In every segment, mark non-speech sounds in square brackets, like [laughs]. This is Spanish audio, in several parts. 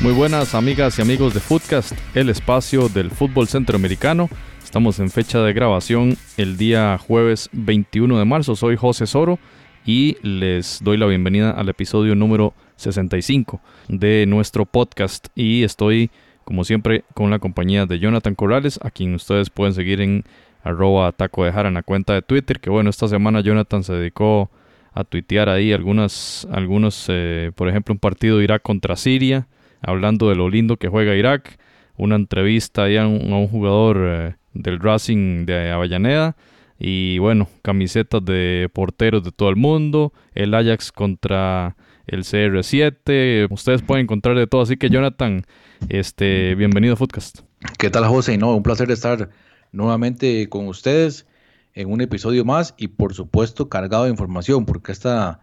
Muy buenas amigas y amigos de Footcast, el espacio del fútbol centroamericano. Estamos en fecha de grabación el día jueves 21 de marzo. Soy José Soro y les doy la bienvenida al episodio número 65 de nuestro podcast. Y estoy, como siempre, con la compañía de Jonathan Corrales, a quien ustedes pueden seguir en arroba taco de jara en la cuenta de Twitter. Que bueno, esta semana Jonathan se dedicó a tuitear ahí algunas, algunos, eh, por ejemplo, un partido de Irak contra Siria hablando de lo lindo que juega Irak, una entrevista a un, jugador eh, del Racing de Avellaneda. Y bueno, camisetas de porteros de todo el mundo, el Ajax contra el CR7, ustedes pueden encontrar de todo, así que Jonathan, este, bienvenido a Footcast. ¿Qué tal José? No, un placer estar nuevamente con ustedes en un episodio más y por supuesto cargado de información, porque esta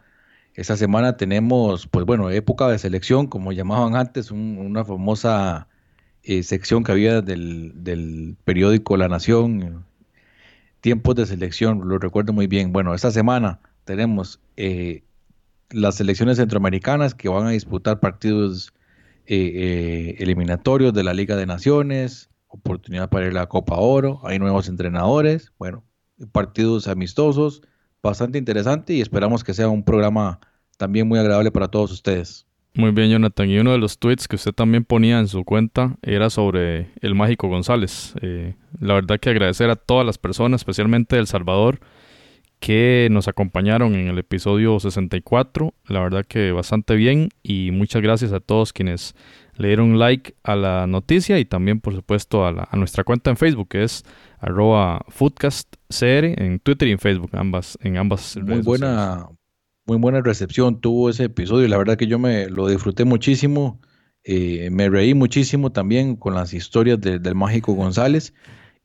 esta semana tenemos, pues bueno, época de selección, como llamaban antes, una famosa eh, sección que había del, periódico La Nación, tiempos de selección, lo recuerdo muy bien. Bueno, esta semana tenemos eh, las selecciones centroamericanas que van a disputar partidos eh, eliminatorios de la Liga de Naciones, oportunidad para ir a la Copa Oro, hay nuevos entrenadores, bueno, partidos amistosos bastante interesante y esperamos que sea un programa también muy agradable para todos ustedes. Muy bien, Jonathan. Y uno de los tweets que usted también ponía en su cuenta era sobre el Mágico González. Eh, la verdad que agradecer a todas las personas, especialmente El Salvador, que nos acompañaron en el episodio 64. La verdad que bastante bien y muchas gracias a todos quienes le dieron like a la noticia y también por supuesto a, nuestra cuenta en Facebook que es arroba foodcastcr en Twitter y en Facebook, ambas, en ambas muy buena, Muy buena recepción tuvo ese episodio, la verdad que yo me lo disfruté muchísimo, eh, me reí muchísimo también con las historias del Mágico González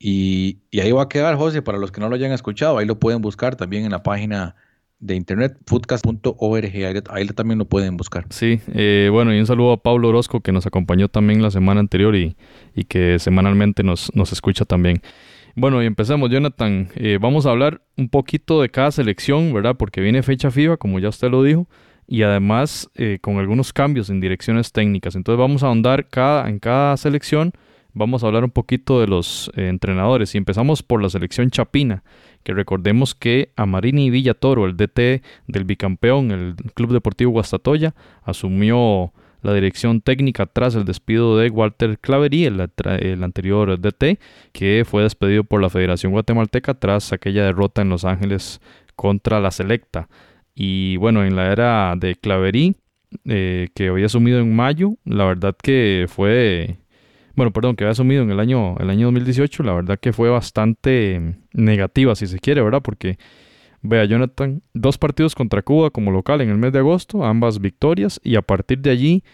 y, ahí va a quedar, José, para los que no lo hayan escuchado, ahí lo pueden buscar también en la página de internet, foodcast.org, ahí, también lo pueden buscar. Sí, eh, bueno, y un saludo a Pablo Orozco que nos acompañó también la semana anterior y, y que semanalmente nos, nos escucha también. Bueno, y empecemos, Jonathan. Eh, vamos a hablar un poquito de cada selección, ¿verdad? Porque viene fecha FIBA, como ya usted lo dijo, y además eh, con algunos cambios en direcciones técnicas. Entonces vamos a ahondar cada, en cada selección, vamos a hablar un poquito de los eh, entrenadores. Y empezamos por la selección chapina, que recordemos que Amarini Villatoro, el DT del bicampeón, el Club Deportivo Guastatoya, asumió la dirección técnica tras el despido de Walter Claverí, el, anterior DT, que fue despedido por la Federación Guatemalteca tras aquella derrota en Los Ángeles contra la Selecta. Y bueno, en la era de Claverí, eh, que había asumido en mayo, la verdad que fue, bueno, perdón, que había asumido en el año, el año 2018, la verdad que fue bastante negativa, si se quiere, ¿verdad? Porque Vea, Jonathan, dos partidos contra Cuba como local en el mes de agosto, ambas victorias, y a partir de allí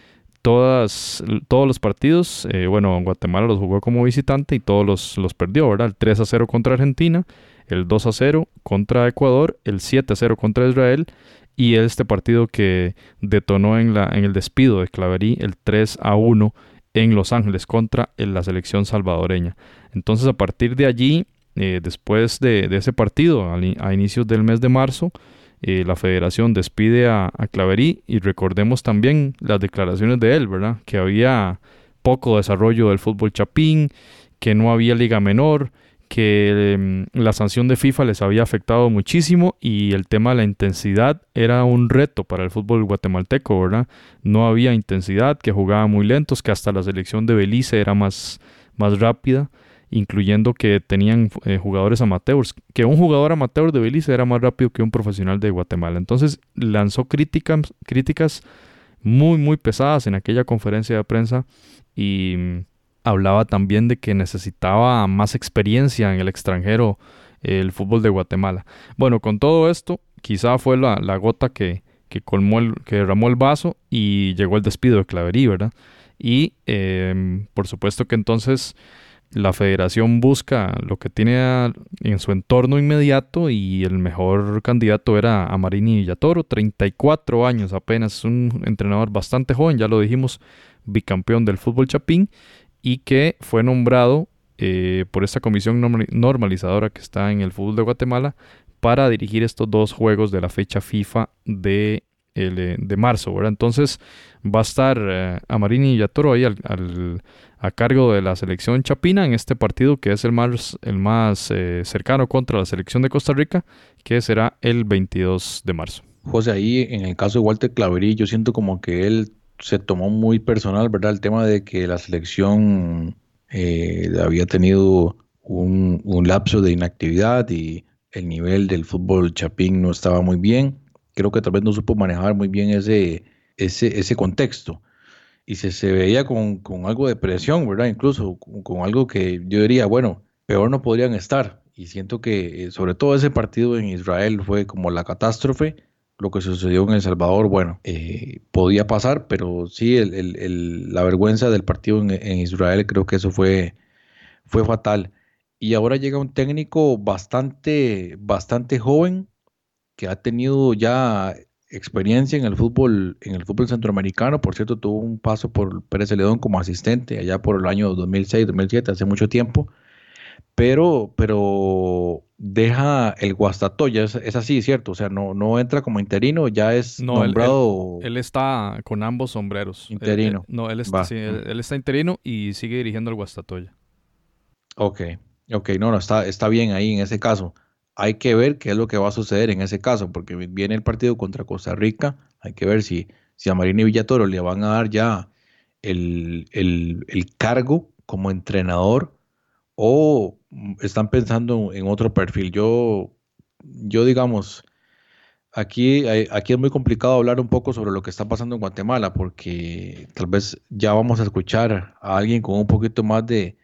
todas, todos los partidos, eh, bueno, Guatemala los jugó como visitante y todos los, los perdió, ¿verdad? El 3 a 0 contra Argentina, el 2 a 0 contra Ecuador, el 7 a 0 contra Israel y este partido que detonó en, la, en el despido de Claverí, el 3 a 1 en Los Ángeles contra la selección salvadoreña. Entonces a partir de allí eh, después de, ese partido, a, inicios del mes de marzo, eh, la federación despide a, Claverí y recordemos también las declaraciones de él, ¿verdad? Que había poco desarrollo del fútbol chapín, que no había liga menor, que em, la sanción de FIFA les había afectado muchísimo y el tema de la intensidad era un reto para el fútbol guatemalteco, ¿verdad? No había intensidad, que jugaban muy lentos, que hasta la selección de Belice era más, más rápida incluyendo que tenían eh, jugadores amateurs, que un jugador amateur de Belice era más rápido que un profesional de Guatemala. Entonces lanzó críticas, críticas muy, muy pesadas en aquella conferencia de prensa y hablaba también de que necesitaba más experiencia en el extranjero el fútbol de Guatemala. Bueno, con todo esto, quizá fue la, gota que, que, colmó el, que derramó el vaso y llegó el despido de Claverí, ¿verdad? Y em, por supuesto que entonces la federación busca lo que tiene en su entorno inmediato y el mejor candidato era Amarini Villatoro, 34 años apenas, un entrenador bastante joven, ya lo dijimos, bicampeón del fútbol chapín y que fue nombrado eh, por esta comisión normalizadora que está en el fútbol de Guatemala para dirigir estos dos juegos de la fecha FIFA de, de marzo, ¿verdad? Entonces va a estar eh, Amarini y Yatoro ahí al, a cargo de la selección chapina en este partido que es el más, el más eh, cercano contra la selección de Costa Rica, que será el 22 de marzo. José, ahí en el caso de Walter Claverí, yo siento como que él se tomó muy personal, ¿verdad? El tema de que la selección eh, había tenido un, lapso de inactividad y el nivel del fútbol chapín no estaba muy bien. Creo que tal vez no supo manejar muy bien ese, ese, ese contexto. Y se, se veía con, algo de presión, ¿verdad? Incluso con, algo que yo diría, bueno, peor no podrían estar. Y siento que eh, sobre todo ese partido en Israel fue como la catástrofe lo que sucedió en El Salvador, bueno, eh, podía pasar, pero sí, la vergüenza del partido en, Israel, creo que eso fue, fue fatal. Y ahora llega un técnico bastante, bastante joven, que ha tenido ya experiencia en el fútbol, en el fútbol centroamericano. Por cierto, tuvo un paso por Pérez Celedón como asistente allá por el año 2006, 2007, hace mucho tiempo. Pero, pero deja el Guastatoya, es, es, así, ¿cierto? O sea, no, no entra como interino, ya es nombrado... Él, está con ambos sombreros. Interino. no, él está, él, está interino y sigue dirigiendo el Guastatoya. Ok, ok, no, no, está, está bien ahí en ese caso. Hay que ver qué es lo que va a suceder en ese caso, porque viene el partido contra Costa Rica, hay que ver si, si a y Villatoro le van a dar ya el, el, el cargo como entrenador o están pensando en otro perfil. Yo, yo digamos, aquí, aquí es muy complicado hablar un poco sobre lo que está pasando en Guatemala, porque tal vez ya vamos a escuchar a alguien con un poquito más de,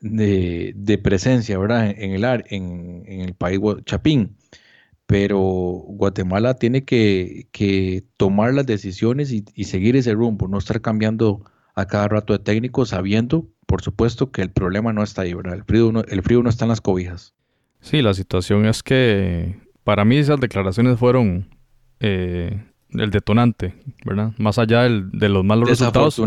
de, presencia, ¿verdad? En, el, en, en el país Chapín. Pero Guatemala tiene que, que tomar las decisiones y, seguir ese rumbo, no estar cambiando a cada rato de técnico sabiendo por supuesto que el problema no está ahí, ¿verdad? El frío no, el frío no está en las cobijas. Sí, la situación es que para mí esas declaraciones fueron eh, el detonante, ¿verdad? Más allá de los malos resultados.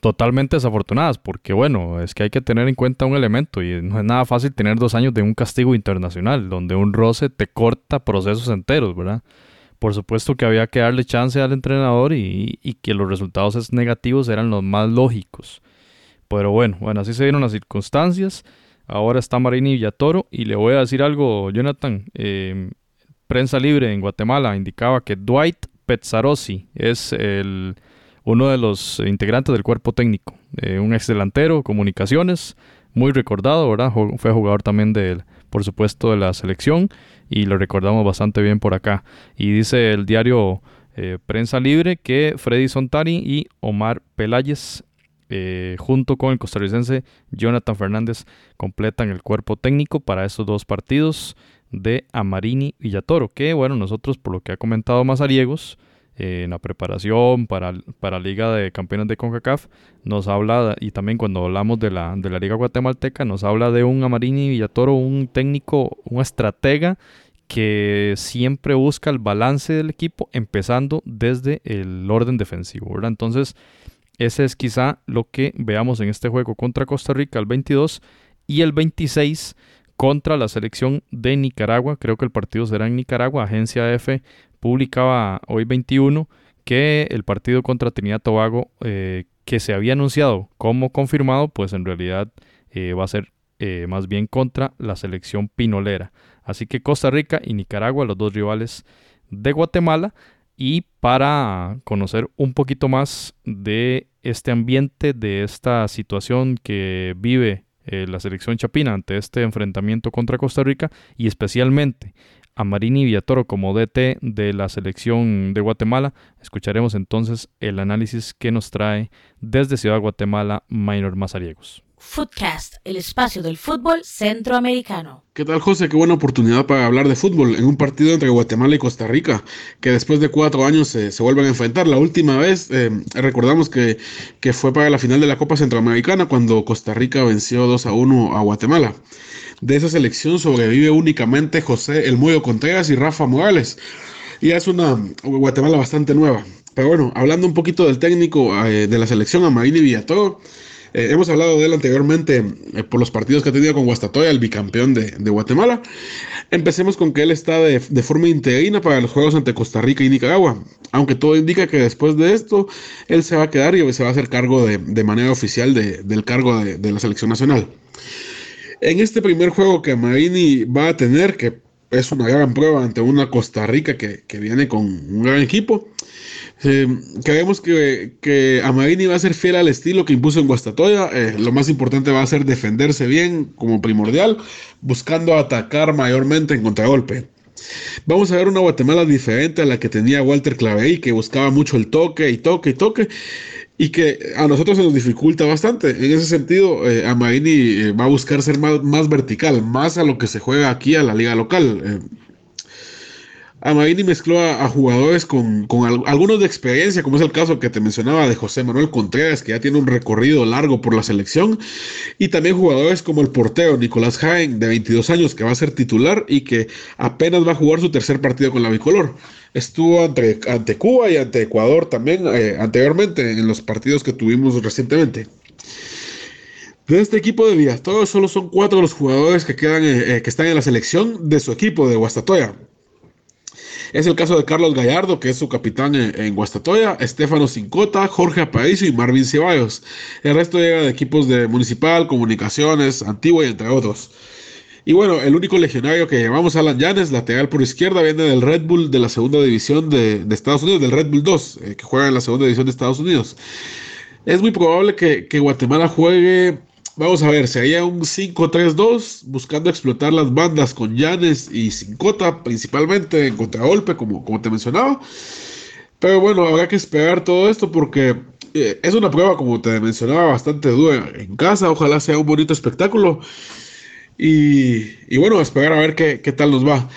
Totalmente desafortunadas, porque bueno, es que hay que tener en cuenta un elemento y no es nada fácil tener dos años de un castigo internacional, donde un roce te corta procesos enteros, ¿verdad? Por supuesto que había que darle chance al entrenador y, y que los resultados negativos eran los más lógicos. Pero bueno, bueno, así se dieron las circunstancias. Ahora está Marini Villatoro y le voy a decir algo, Jonathan. Em, prensa libre en Guatemala indicaba que Dwight Pezzarosi es el, uno de los integrantes del cuerpo técnico. Eh, un ex delantero, comunicaciones, muy recordado, ¿verdad? Fue jugador también de, por supuesto, de la selección y lo recordamos bastante bien por acá. Y dice el diario eh, Prensa Libre que Freddy Sontari y Omar Peláez eh, junto con el costarricense Jonathan Fernández, completan el cuerpo técnico para estos dos partidos de Amarini Villatoro, que bueno, nosotros por lo que ha comentado Mazariegos, eh, en la preparación para, para Liga de Campeones de CONCACAF, nos habla, y también cuando hablamos de la, de la Liga Guatemalteca, nos habla de un Amarini Villatoro, un técnico, un estratega que siempre busca el balance del equipo, empezando desde el orden defensivo. Entonces, ese es quizá lo que veamos en este juego contra Costa Rica el 22 y el 26 contra la selección de Nicaragua. Creo que el partido será en Nicaragua. Agencia F publicaba hoy 21 que el partido contra Trinidad Tobago eh, que se había anunciado como confirmado, pues en realidad eh, va a ser eh, más bien contra la selección pinolera. Así que Costa Rica y Nicaragua, los dos rivales de Guatemala. Y para conocer un poquito más de este ambiente, de esta situación que vive eh, la selección chapina ante este enfrentamiento contra Costa Rica y especialmente a Marini Villatoro como DT de la selección de Guatemala, escucharemos entonces el análisis que nos trae desde Ciudad Guatemala Minor Mazariegos. Footcast, el espacio del fútbol centroamericano. ¿Qué tal, José? Qué buena oportunidad para hablar de fútbol en un partido entre Guatemala y Costa Rica, que después de cuatro años se vuelven a enfrentar. La última vez, eh, recordamos que, que fue para la final de la Copa Centroamericana cuando Costa Rica venció 2 a 1 a Guatemala. De esa selección sobrevive únicamente José El Muyo Contreras y Rafa Morales. Y es una Guatemala bastante nueva. Pero bueno, hablando un poquito del técnico eh, de la selección, Amarini Villatoro. Eh, hemos hablado de él anteriormente eh, por los partidos que ha tenido con Guastatoya, el bicampeón de, Guatemala. Empecemos con que él está de, forma interina para los juegos ante Costa Rica y Nicaragua, aunque todo indica que después de esto él se va a quedar y se va a hacer cargo de, manera oficial del cargo de, la selección nacional. En este primer juego que Marini va a tener, que es una gran prueba ante una Costa Rica que, que viene con un gran equipo, eh, creemos que, que Amarini va a ser fiel al estilo que impuso en Guastatoya. Eh, lo más importante va a ser defenderse bien como primordial, buscando atacar mayormente en contragolpe. Vamos a ver una Guatemala diferente a la que tenía Walter Clavey, que buscaba mucho el toque y toque y toque, y que a nosotros se nos dificulta bastante. En ese sentido, eh, eh, va a buscar ser más, más, vertical, más a lo que se juega aquí a la liga local. Amarini mezcló a, jugadores con, algunos de experiencia, como es el caso que te mencionaba de José Manuel Contreras, que ya tiene un recorrido largo por la selección, y también jugadores como el portero Nicolás Jaén, de 22 años, que va a ser titular y que apenas va a jugar su tercer partido con la bicolor. Estuvo ante, ante Cuba y ante Ecuador también eh, anteriormente en los partidos que tuvimos recientemente. De este equipo de Villas, todos solo son cuatro los jugadores que, quedan, eh, eh, que están en la selección de su equipo de Guastatoya. Es el caso de Carlos Gallardo, que es su capitán en, Guastatoya, Estefano Cincota, Jorge Aparicio y Marvin Ceballos. El resto llega de equipos de Municipal, Comunicaciones, Antigua y entre otros. Y bueno, el único legionario que llevamos, Alan Yanes, lateral por izquierda, viene del Red Bull de la segunda división de, Estados Unidos, del Red Bull 2, eh, que juega en la segunda división de Estados Unidos. Es muy probable que, que Guatemala juegue Vamos a ver, sería un 5-3-2, buscando explotar las bandas con Yanes y Cincota, principalmente en contragolpe, como, como te mencionaba. Pero bueno, habrá que esperar todo esto porque eh, es una prueba, como te mencionaba, bastante dura en casa. Ojalá sea un bonito espectáculo. Y, y bueno, esperar a ver qué, qué tal nos va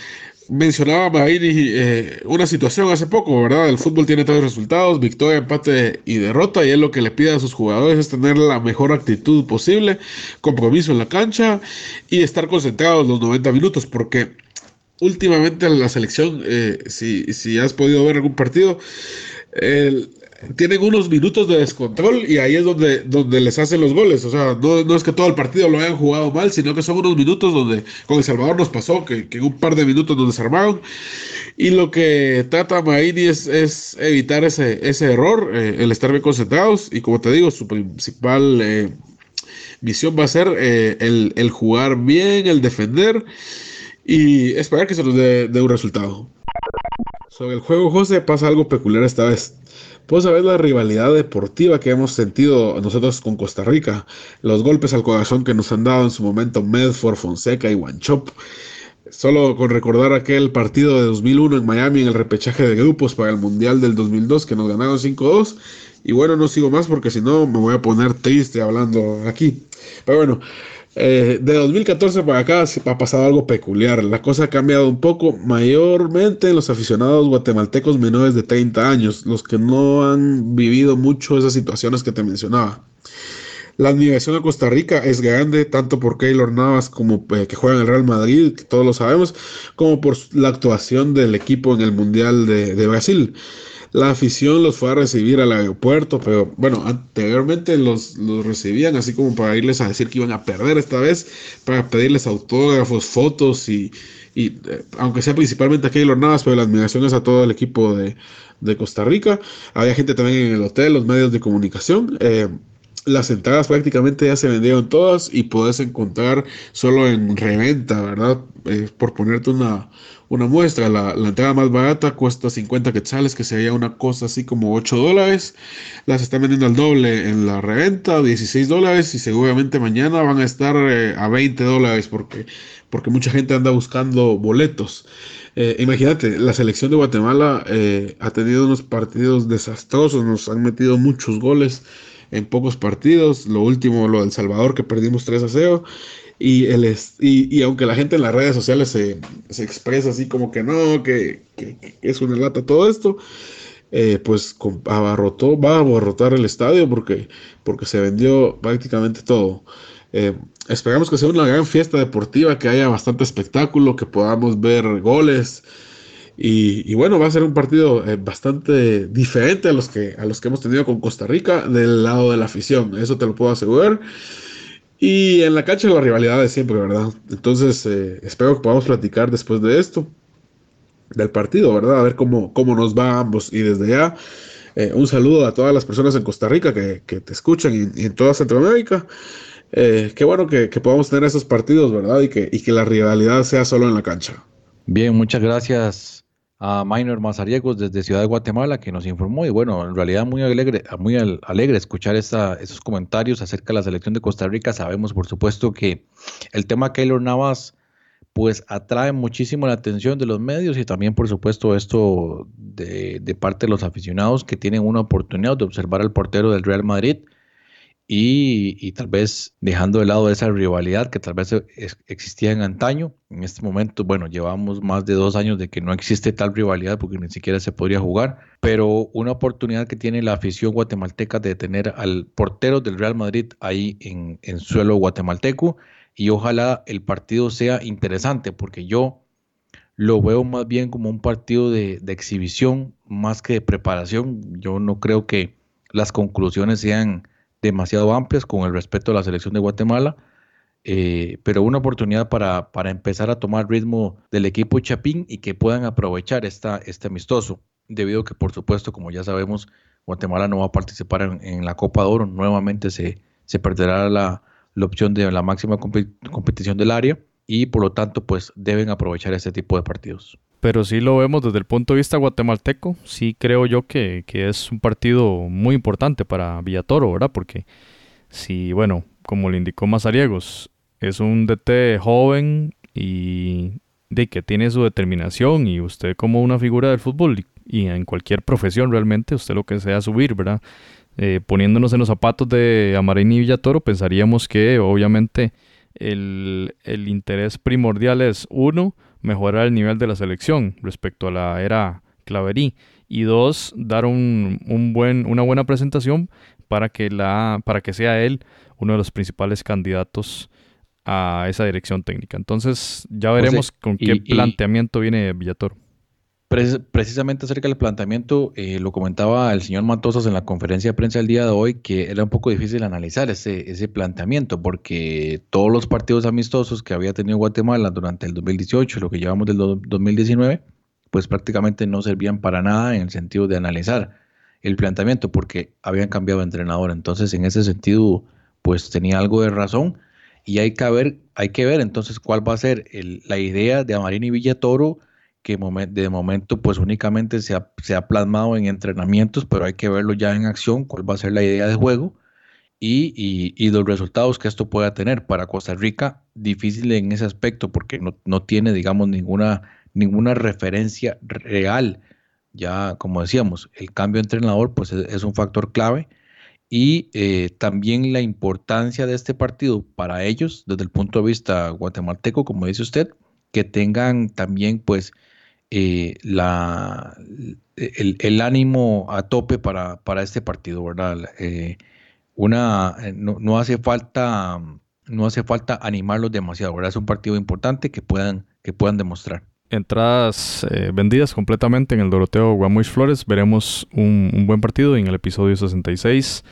mencionaba Marini eh, una situación hace poco, ¿verdad? El fútbol tiene tres resultados, victoria, empate y derrota, y él lo que le pide a sus jugadores es tener la mejor actitud posible, compromiso en la cancha y estar concentrados los 90 minutos, porque últimamente la selección, eh, si, si has podido ver algún partido, el, tienen unos minutos de descontrol y ahí es donde, donde les hacen los goles. O sea, no, es que todo el partido lo hayan jugado mal, sino que son unos minutos donde con El Salvador nos pasó, que, en un par de minutos nos desarmaron. Y lo que trata Maini es, es evitar ese, ese error, eh, el estar bien concentrados. Y como te digo, su principal eh, misión va a ser eh, el, jugar bien, el defender y esperar que se nos dé, dé un resultado. Sobre el juego, José, pasa algo peculiar esta vez. Pues a ver la rivalidad deportiva que hemos sentido nosotros con Costa Rica, los golpes al corazón que nos han dado en su momento Medford, Fonseca y Wanchop. Solo con recordar aquel partido de 2001 en Miami en el repechaje de grupos para el Mundial del 2002 que nos ganaron 5-2. Y bueno, no sigo más porque si no me voy a poner triste hablando aquí. Pero bueno, eh, de 2014 para acá ha pasado algo peculiar. La cosa ha cambiado un poco, mayormente en los aficionados guatemaltecos menores de 30 años, los que no han vivido mucho esas situaciones que te mencionaba. La admiración a Costa Rica es grande, tanto por Keylor Navas como eh, que juega en el Real Madrid, que todos lo sabemos, como por la actuación del equipo en el Mundial de, de Brasil. La afición los fue a recibir al aeropuerto, pero bueno, anteriormente los, los recibían así como para irles a decir que iban a perder esta vez, para pedirles autógrafos, fotos y, y eh, aunque sea principalmente a Keylor Navas, pero la admiración es a todo el equipo de, de, Costa Rica. Había gente también en el hotel, los medios de comunicación. Eh, las entradas prácticamente ya se vendieron todas y puedes encontrar solo en reventa, ¿verdad? Eh, por ponerte una, una muestra. La, entrada más barata cuesta 50 quetzales, que sería una cosa así como 8 dólares. Las están vendiendo al doble en la reventa, 16 dólares, y seguramente mañana van a estar eh, a 20 dólares porque, porque mucha gente anda buscando boletos. Eh, imagínate, la selección de Guatemala eh, ha tenido unos partidos desastrosos, nos han metido muchos goles en pocos partidos. Lo último, lo del Salvador, que perdimos 3 a 0. Y, el y, aunque la gente en las redes sociales se, expresa así como que no, que, es una lata todo esto, eh, pues abarrotó, va a abarrotar el estadio porque, porque se vendió prácticamente todo. Eh, esperamos que sea una gran fiesta deportiva, que haya bastante espectáculo, que podamos ver goles. Y, bueno, va a ser un partido eh, bastante diferente a los, que, a los que hemos tenido con Costa Rica del lado de la afición, eso te lo puedo asegurar. Y en la cancha la rivalidad es siempre, ¿verdad? Entonces, eh, espero que podamos platicar después de esto, del partido, ¿verdad? A ver cómo, cómo nos va a ambos. Y desde ya, eh, un saludo a todas las personas en Costa Rica que, te escuchan y, en toda Centroamérica. Eh, qué bueno que, podamos tener esos partidos, ¿verdad? Y que, y que la rivalidad sea solo en la cancha. Bien, muchas gracias a Minor Mazariegos desde Ciudad de Guatemala que nos informó y bueno, en realidad muy alegre, muy alegre escuchar esos comentarios acerca de la selección de Costa Rica. Sabemos por supuesto que el tema Keylor Navas pues atrae muchísimo la atención de los medios y también por supuesto esto de, de parte de los aficionados que tienen una oportunidad de observar al portero del Real Madrid y, tal vez dejando de lado esa rivalidad que tal vez existía en antaño. En este momento, bueno, llevamos más de dos años de que no existe tal rivalidad porque ni siquiera se podría jugar, pero una oportunidad que tiene la afición guatemalteca de tener al portero del Real Madrid ahí en, en suelo guatemalteco y ojalá el partido sea interesante porque yo lo veo más bien como un partido de, de exhibición más que de preparación. Yo no creo que las conclusiones sean demasiado amplias con el respeto a la selección de Guatemala, eh, pero una oportunidad para, para, empezar a tomar ritmo del equipo Chapín y que puedan aprovechar esta, este amistoso, debido a que por supuesto, como ya sabemos, Guatemala no va a participar en, la Copa de Oro, nuevamente se, se perderá la, la, opción de la máxima competición del área y por lo tanto pues deben aprovechar este tipo de partidos pero sí lo vemos desde el punto de vista guatemalteco. Sí creo yo que, es un partido muy importante para Villatoro, ¿verdad? Porque si, bueno, como le indicó Mazariegos, es un DT joven y de que tiene su determinación y usted como una figura del fútbol y, en cualquier profesión realmente, usted lo que sea subir, ¿verdad? Eh, poniéndonos en los zapatos de Amarini y Villatoro, pensaríamos que obviamente el, el interés primordial es uno, mejorar el nivel de la selección respecto a la era Claverí y dos, dar un, un buen, una buena presentación para que, la, para que sea él uno de los principales candidatos a esa dirección técnica. Entonces ya veremos con qué planteamiento viene Villatoro precisamente acerca del planteamiento, eh, lo comentaba el señor Matosas en la conferencia de prensa del día de hoy, que era un poco difícil analizar ese, ese planteamiento, porque todos los partidos amistosos que había tenido Guatemala durante el 2018, lo que llevamos del 2019, pues prácticamente no servían para nada en el sentido de analizar el planteamiento, porque habían cambiado de entrenador. Entonces, en ese sentido, pues tenía algo de razón. Y hay que ver, hay que ver entonces cuál va a ser la idea de Amarini Villatoro que de momento pues únicamente se ha, se ha, plasmado en entrenamientos, pero hay que verlo ya en acción, cuál va a ser la idea de juego y, y, los resultados que esto pueda tener. Para Costa Rica, difícil en ese aspecto porque no, no tiene, digamos, ninguna, ninguna referencia real. Ya, como decíamos, el cambio de entrenador pues es, un factor clave y eh, también la importancia de este partido para ellos desde el punto de vista guatemalteco, como dice usted, que tengan también pues eh, el, ánimo a tope para, para este partido, ¿verdad? Eh, una, eh, no, hace falta, no hace falta animarlos demasiado, ¿verdad? Es un partido importante que puedan, que puedan demostrar. Entradas vendidas completamente en el Doroteo Guamuch Flores. Veremos un, un buen partido en el episodio 66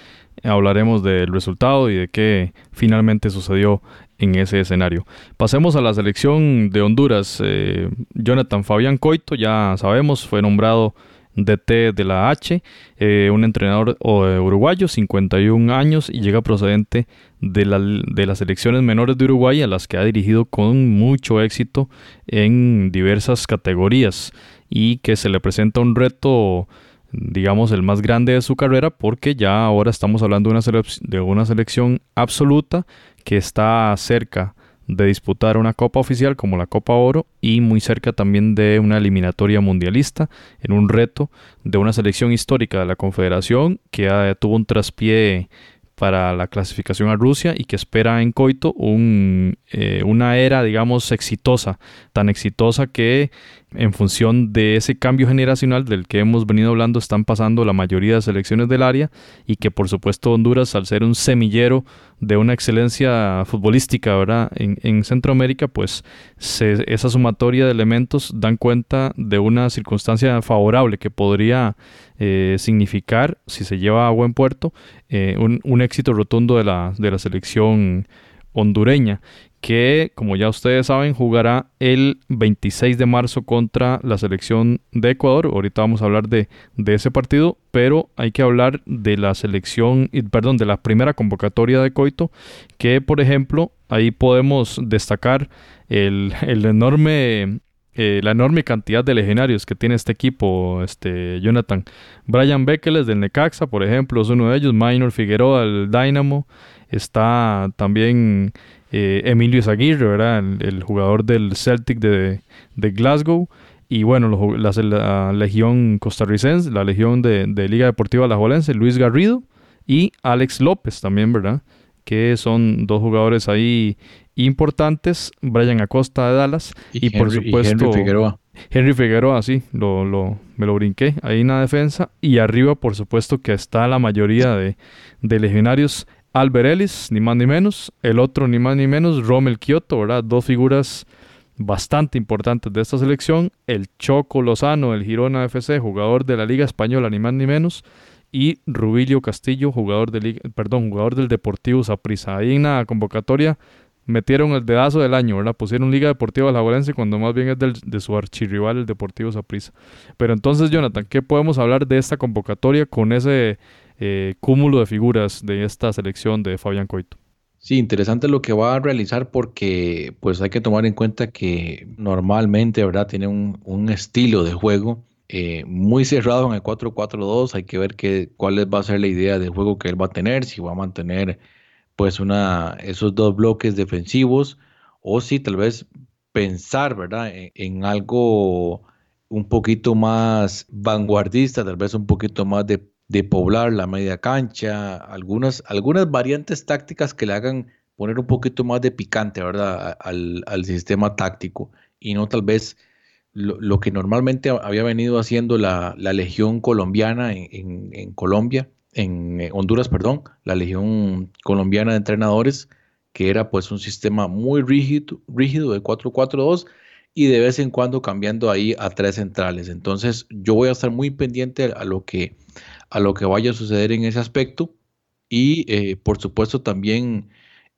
hablaremos del resultado y de qué finalmente sucedió en ese escenario. Pasemos a la selección de Honduras. Eh, Jonathan Fabián Coito, ya sabemos, fue nombrado DT de la H, eh, un entrenador eh, uruguayo, 51 años, y llega procedente de, las selecciones menores de Uruguay, a las que ha dirigido con mucho éxito en diversas categorías, y que se le presenta un reto digamos, el más grande de su carrera, porque ya ahora estamos hablando de una selección absoluta que está cerca de disputar una copa oficial como la Copa Oro y muy cerca también de una eliminatoria mundialista en un reto de una selección histórica de la Confederación que tuvo un traspié para la clasificación a Rusia y que espera en Coito un, eh, una era, digamos, exitosa, tan exitosa que en función de ese cambio generacional del que hemos venido hablando están pasando la mayoría de selecciones del área y que por supuesto Honduras al ser un semillero de una excelencia futbolística ¿verdad? En, Centroamérica pues esa sumatoria de elementos dan cuenta de una circunstancia favorable que podría eh, significar si se lleva a buen puerto eh, un, un, éxito rotundo de la, de la selección hondureña, que como ya ustedes saben jugará el 26 de marzo contra la selección de Ecuador. Ahorita vamos a hablar de, ese partido, pero hay que hablar de la selección, perdón, de la primera convocatoria de Coito, que por ejemplo ahí podemos destacar el, enorme eh, la enorme cantidad de legionarios que tiene este equipo, este Jonathan. Brian Bekeles del Necaxa, por ejemplo, es uno de ellos. Minor Figueroa del Dynamo. Está también eh, Emilio Zaguirre, ¿verdad? El, jugador del Celtic de, Glasgow. Y bueno, la, Legión costarricense, la Legión de, Liga Deportiva Alajuelense, Luis Garrido y Alex López también, ¿verdad? Que son dos jugadores ahí importantes. Brian Acosta de Dallas y, por supuesto Henry Figueroa. Henry Figueroa, sí, lo, lo, me lo brinqué ahí en la defensa. Y arriba, por supuesto, que está la mayoría de, de legionarios Albert Ellis, ni más ni menos. El otro, ni más ni menos, Rommel Kioto, ¿verdad? Dos figuras bastante importantes de esta selección. El Choco Lozano, el Girona FC, jugador de la Liga Española, ni más ni menos. Y Rubilio Castillo, jugador, perdón, jugador del Deportivo Saprissa. Ahí en la convocatoria metieron el dedazo del año, ¿verdad? Pusieron Liga Deportiva Alajuelense cuando más bien es del, de su archirrival, el Deportivo Saprissa. Pero entonces, Jonathan, ¿qué podemos hablar de esta convocatoria con ese eh, cúmulo de figuras de esta selección de Fabián Coito. Sí, interesante lo que va a realizar porque pues hay que tomar en cuenta que normalmente, ¿verdad? Tiene un, estilo de juego eh, muy cerrado en el 4-4-2. Hay que ver cuál va a ser la idea de juego que él va a tener, si va a mantener pues una, esos dos bloques defensivos o si tal vez pensar, ¿verdad? En, en algo un poquito más vanguardista, tal vez un poquito más de de poblar la media cancha, algunas, algunas variantes tácticas que le hagan poner un poquito más de picante, ¿verdad? Al, sistema táctico y no tal vez lo, que normalmente había venido haciendo la, Legión colombiana en, Colombia, en eh, Honduras, perdón, la Legión colombiana de entrenadores, que era pues un sistema muy rígido, rígido de 4-4-2 y de vez en cuando cambiando ahí a tres centrales. Entonces yo voy a estar muy pendiente a lo que a lo que vaya a suceder en ese aspecto. Y eh, por supuesto también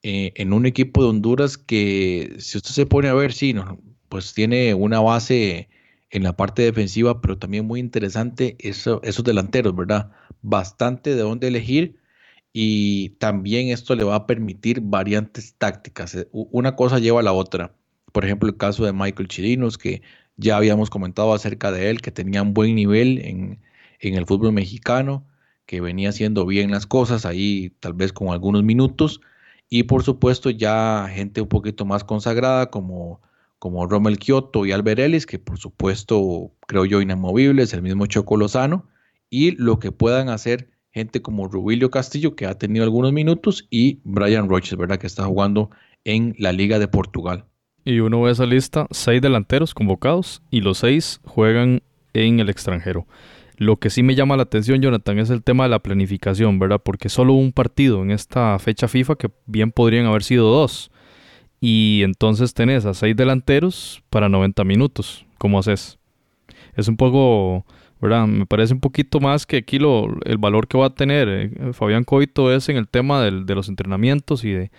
eh, en un equipo de Honduras que si usted se pone a ver, sí, no, pues tiene una base en la parte defensiva, pero también muy interesante eso, esos delanteros, ¿verdad? Bastante de dónde elegir y también esto le va a permitir variantes tácticas. Eh, una cosa lleva a la otra. Por ejemplo, el caso de Michael Chirinos, que ya habíamos comentado acerca de él, que tenía un buen nivel en, en el fútbol mexicano, que venía haciendo bien las cosas ahí, tal vez con algunos minutos, y por supuesto ya gente un poquito más consagrada como, como Rommel Kioto y Albert Ellis, que por supuesto creo yo inamovibles, el mismo Choco Lozano, y lo que puedan hacer gente como Rubilio Castillo, que ha tenido algunos minutos, y Brian Roches, ¿verdad? Que está jugando en la Liga de Portugal. Y uno ve esa lista, seis delanteros convocados y los seis juegan en el extranjero. Lo que sí me llama la atención, Jonathan, es el tema de la planificación, ¿verdad? Porque solo un partido en esta fecha FIFA que bien podrían haber sido dos. Y entonces tenés a seis delanteros para 90 minutos. ¿Cómo haces? Es un poco, ¿verdad? Me parece un poquito más que aquí lo, el valor que va a tener eh, Fabián Coito es en el tema de los entrenamientos y de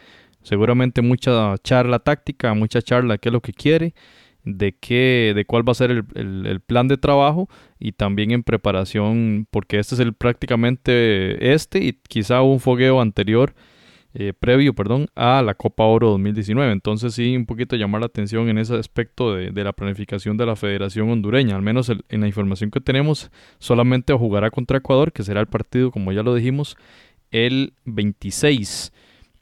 seguramente mucha charla táctica, mucha charla de qué es lo que quiere de qué, de cuál va a ser el, plan de trabajo y también en preparación, porque este es el prácticamente este y quizá un fogueo anterior, eh, previo, perdón, a la Copa Oro 2019. Entonces sí, un poquito llamar la atención en ese aspecto de, la planificación de la Federación Hondureña. Al menos en la información que tenemos, solamente jugará contra Ecuador, que será el partido, como ya lo dijimos, el 26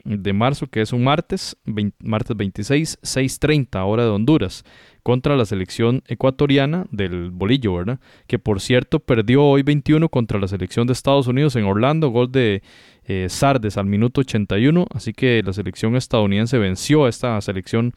de marzo, que es un martes, martes 26, 6.30 hora de Honduras contra la selección ecuatoriana del bolillo, ¿verdad? Que por cierto perdió hoy 21 contra la selección de Estados Unidos en Orlando, gol de eh, Sardes al minuto 81, así que la selección estadounidense venció a esta selección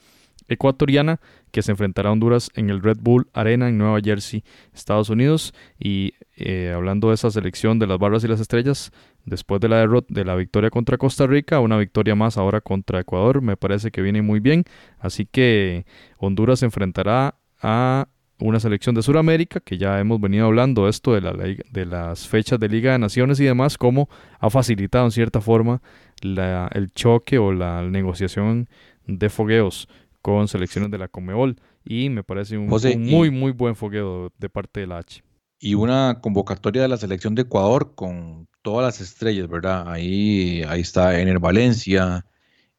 ecuatoriana que se enfrentará a Honduras en el Red Bull Arena en Nueva Jersey, Estados Unidos. Y eh, hablando de esa selección de las barras y las estrellas, después de la derrota, de la victoria contra Costa Rica, una victoria más ahora contra Ecuador, me parece que viene muy bien. Así que Honduras se enfrentará a una selección de Sudamérica, que ya hemos venido hablando esto de, la, de las fechas de Liga de Naciones y demás, cómo ha facilitado en cierta forma el choque o la negociación de fogueos con selecciones de la Comebol y me parece un, muy, muy buen fogueo de parte de la H. Y una convocatoria de la selección de Ecuador con todas las estrellas, ¿verdad? Ahí, ahí está Ener Valencia,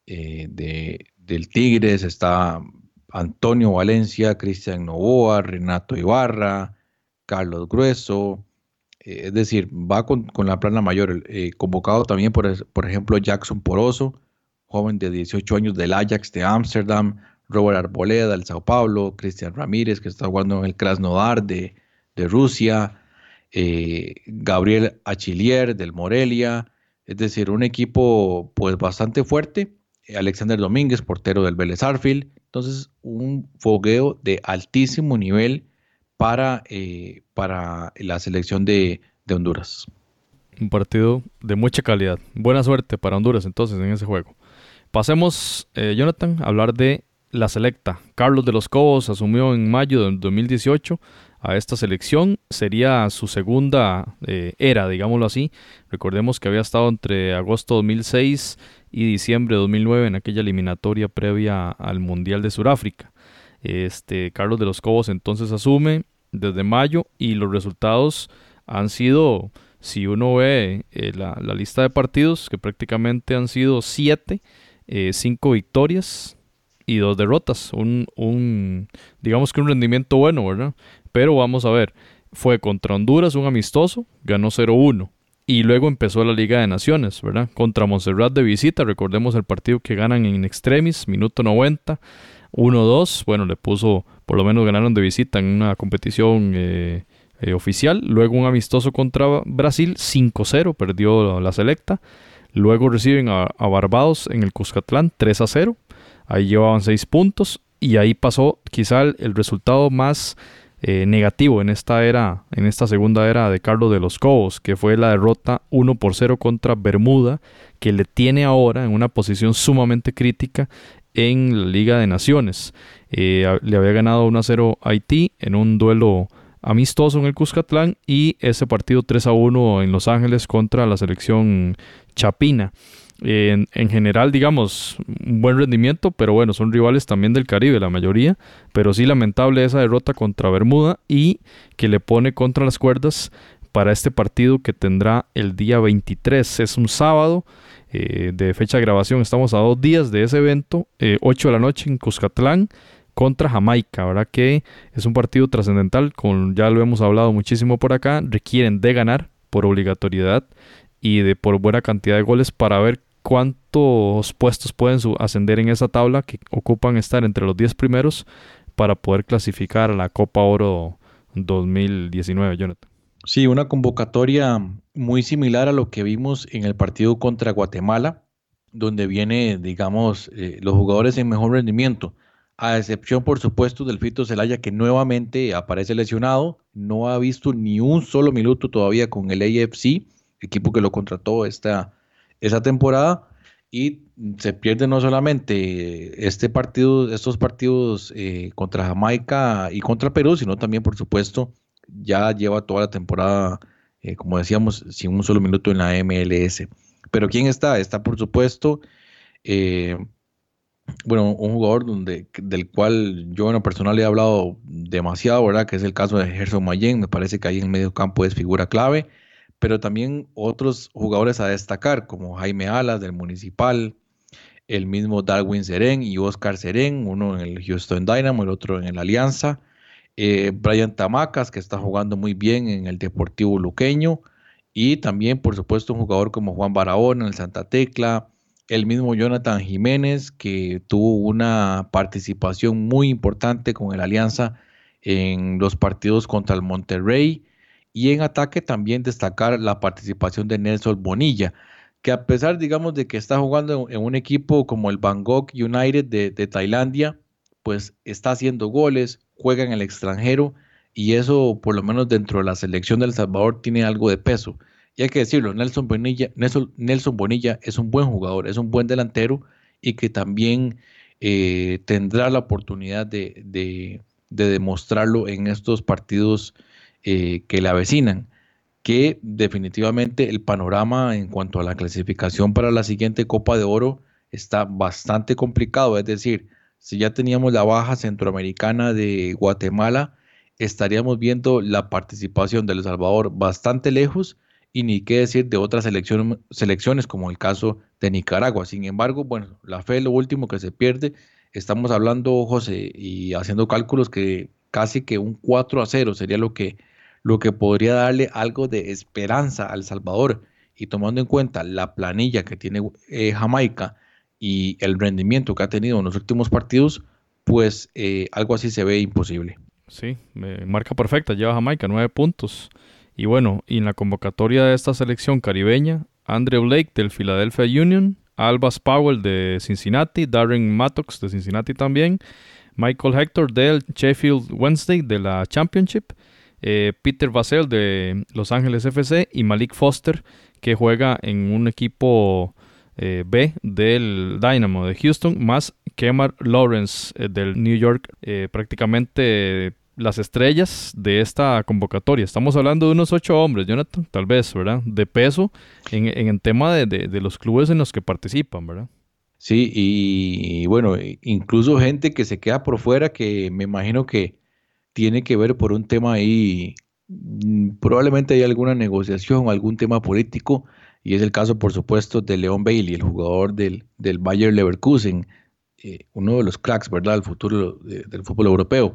eh, de, del Tigres, está Antonio Valencia, Cristian Novoa, Renato Ibarra, Carlos Grueso, eh, es decir, va con, la plana mayor, eh, convocado también por, por ejemplo Jackson Poroso, joven de 18 años del Ajax de Ámsterdam, Robert Arboleda del Sao Paulo, Cristian Ramírez que está jugando en el Krasnodar de, de Rusia, eh, Gabriel Achillier del Morelia, es decir, un equipo pues bastante fuerte, Alexander Domínguez, portero del Vélez Arfield, entonces un fogueo de altísimo nivel para, eh, para la selección de, Honduras. Un partido de mucha calidad. Buena suerte para Honduras entonces en ese juego. Pasemos, eh, Jonathan, a hablar de la selecta. Carlos de los Cobos asumió en mayo de 2018 a esta selección. Sería su segunda eh, era, digámoslo así. Recordemos que había estado entre agosto 2006 y diciembre de 2009 en aquella eliminatoria previa al Mundial de Sudáfrica. Este, Carlos de los Cobos entonces asume desde mayo y los resultados han sido, si uno ve eh, la, lista de partidos, que prácticamente han sido siete, eh, cinco victorias y dos derrotas. Un, un, digamos que un rendimiento bueno, ¿verdad? Pero vamos a ver, fue contra Honduras un amistoso, ganó 0-1. Y luego empezó la Liga de Naciones, ¿verdad? Contra Montserrat de visita, recordemos el partido que ganan en extremis, minuto 90. 1-2, bueno, le puso, por lo menos ganaron de visita en una competición eh, eh, oficial. Luego un amistoso contra Brasil, 5-0, perdió la selecta. Luego reciben a, Barbados en el Cuscatlán, 3-0. Ahí llevaban 6 puntos y ahí pasó quizá el, resultado más eh, negativo en esta era, en esta segunda era de Carlos de los Cobos, que fue la derrota 1 por 0 contra Bermuda, que le tiene ahora en una posición sumamente crítica en la Liga de Naciones. Eh, le había ganado 1 a 0 a Haití en un duelo amistoso en el Cuscatlán y ese partido 3 a 1 en Los Ángeles contra la selección chapina. En, general, digamos, un buen rendimiento, pero bueno, son rivales también del Caribe, la mayoría. Pero sí lamentable esa derrota contra Bermuda y que le pone contra las cuerdas para este partido que tendrá el día 23. Es un sábado eh, de fecha de grabación. Estamos a dos días de ese evento, 8 eh, de la noche en Cuscatlán contra Jamaica, ¿verdad? Que es un partido trascendental, con, ya lo hemos hablado muchísimo por acá, requieren de ganar por obligatoriedad y de por buena cantidad de goles para ver cuántos puestos pueden ascender en esa tabla que ocupan estar entre los 10 primeros para poder clasificar a la Copa Oro 2019, Jonathan. Sí, una convocatoria muy similar a lo que vimos en el partido contra Guatemala, donde viene, digamos, eh, los jugadores en mejor rendimiento, a excepción, por supuesto, del Fito Celaya, que nuevamente aparece lesionado, no ha visto ni un solo minuto todavía con el AFC, equipo que lo contrató esta, esa temporada, y se pierde no solamente este partido, estos partidos eh, contra Jamaica y contra Perú, sino también, por supuesto, ya lleva toda la temporada, eh, como decíamos, sin un solo minuto en la MLS. Pero ¿quién está? Está, por supuesto, eh, bueno, un jugador donde, del cual yo en lo personal he hablado demasiado, ¿verdad? Que es el caso de Gerson Mayen, me parece que ahí en el medio campo es figura clave, pero también otros jugadores a destacar, como Jaime Alas del Municipal, el mismo Darwin Serén y Oscar Serén, uno en el Houston Dynamo, el otro en el Alianza, eh, Brian Tamacas, que está jugando muy bien en el Deportivo Luqueño, y también, por supuesto, un jugador como Juan Barahona en el Santa Tecla, el mismo Jonathan Jiménez, que tuvo una participación muy importante con el Alianza en los partidos contra el Monterrey, y en ataque también destacar la participación de Nelson Bonilla, que a pesar, digamos, de que está jugando en un equipo como el Bangkok United de Tailandia, pues está haciendo goles, juega en el extranjero y eso por lo menos dentro de la selección del Salvador tiene algo de peso. Y hay que decirlo, Nelson Bonilla, Nelson, Bonilla es un buen jugador, es un buen delantero y que también eh, tendrá la oportunidad de, demostrarlo en estos partidos eh, que le avecinan. que definitivamente el panorama en cuanto a la clasificación para la siguiente Copa de Oro está bastante complicado. Es decir, si ya teníamos la baja centroamericana de Guatemala, estaríamos viendo la participación de El Salvador bastante lejos y ni qué decir de otras selecciones como el caso de Nicaragua. Sin embargo, bueno, la fe es lo último que se pierde. Estamos hablando, José, y haciendo cálculos que casi que un 4 a 0 sería lo que, lo que podría darle algo de esperanza al Salvador. Y tomando en cuenta la planilla que tiene eh, Jamaica y el rendimiento que ha tenido en los últimos partidos, pues eh, algo así se ve imposible. Sí, marca perfecta, lleva Jamaica, nueve puntos. Y bueno, y en la convocatoria de esta selección caribeña, Andrew Blake del Philadelphia Union, Albas Powell de Cincinnati, Darren Mattox de Cincinnati también, Michael Hector del Sheffield Wednesday de la Championship, eh, Peter Vassell de Los Ángeles FC y Malik Foster que juega en un equipo eh, B del Dynamo de Houston, más Kemar Lawrence eh, del New York, prácticamente las estrellas de esta convocatoria. Estamos hablando de unos ocho hombres, Jonathan, tal vez, ¿verdad? De peso en, el tema de, los clubes en los que participan, ¿verdad? Sí, y, bueno, incluso gente que se queda por fuera que me imagino que tiene que ver por un tema ahí, mm, probablemente hay alguna negociación, algún tema político, y es el caso, por supuesto, de León Bailey, el jugador del, del Bayer Leverkusen, eh, uno de los cracks, ¿verdad?, del futuro del fútbol europeo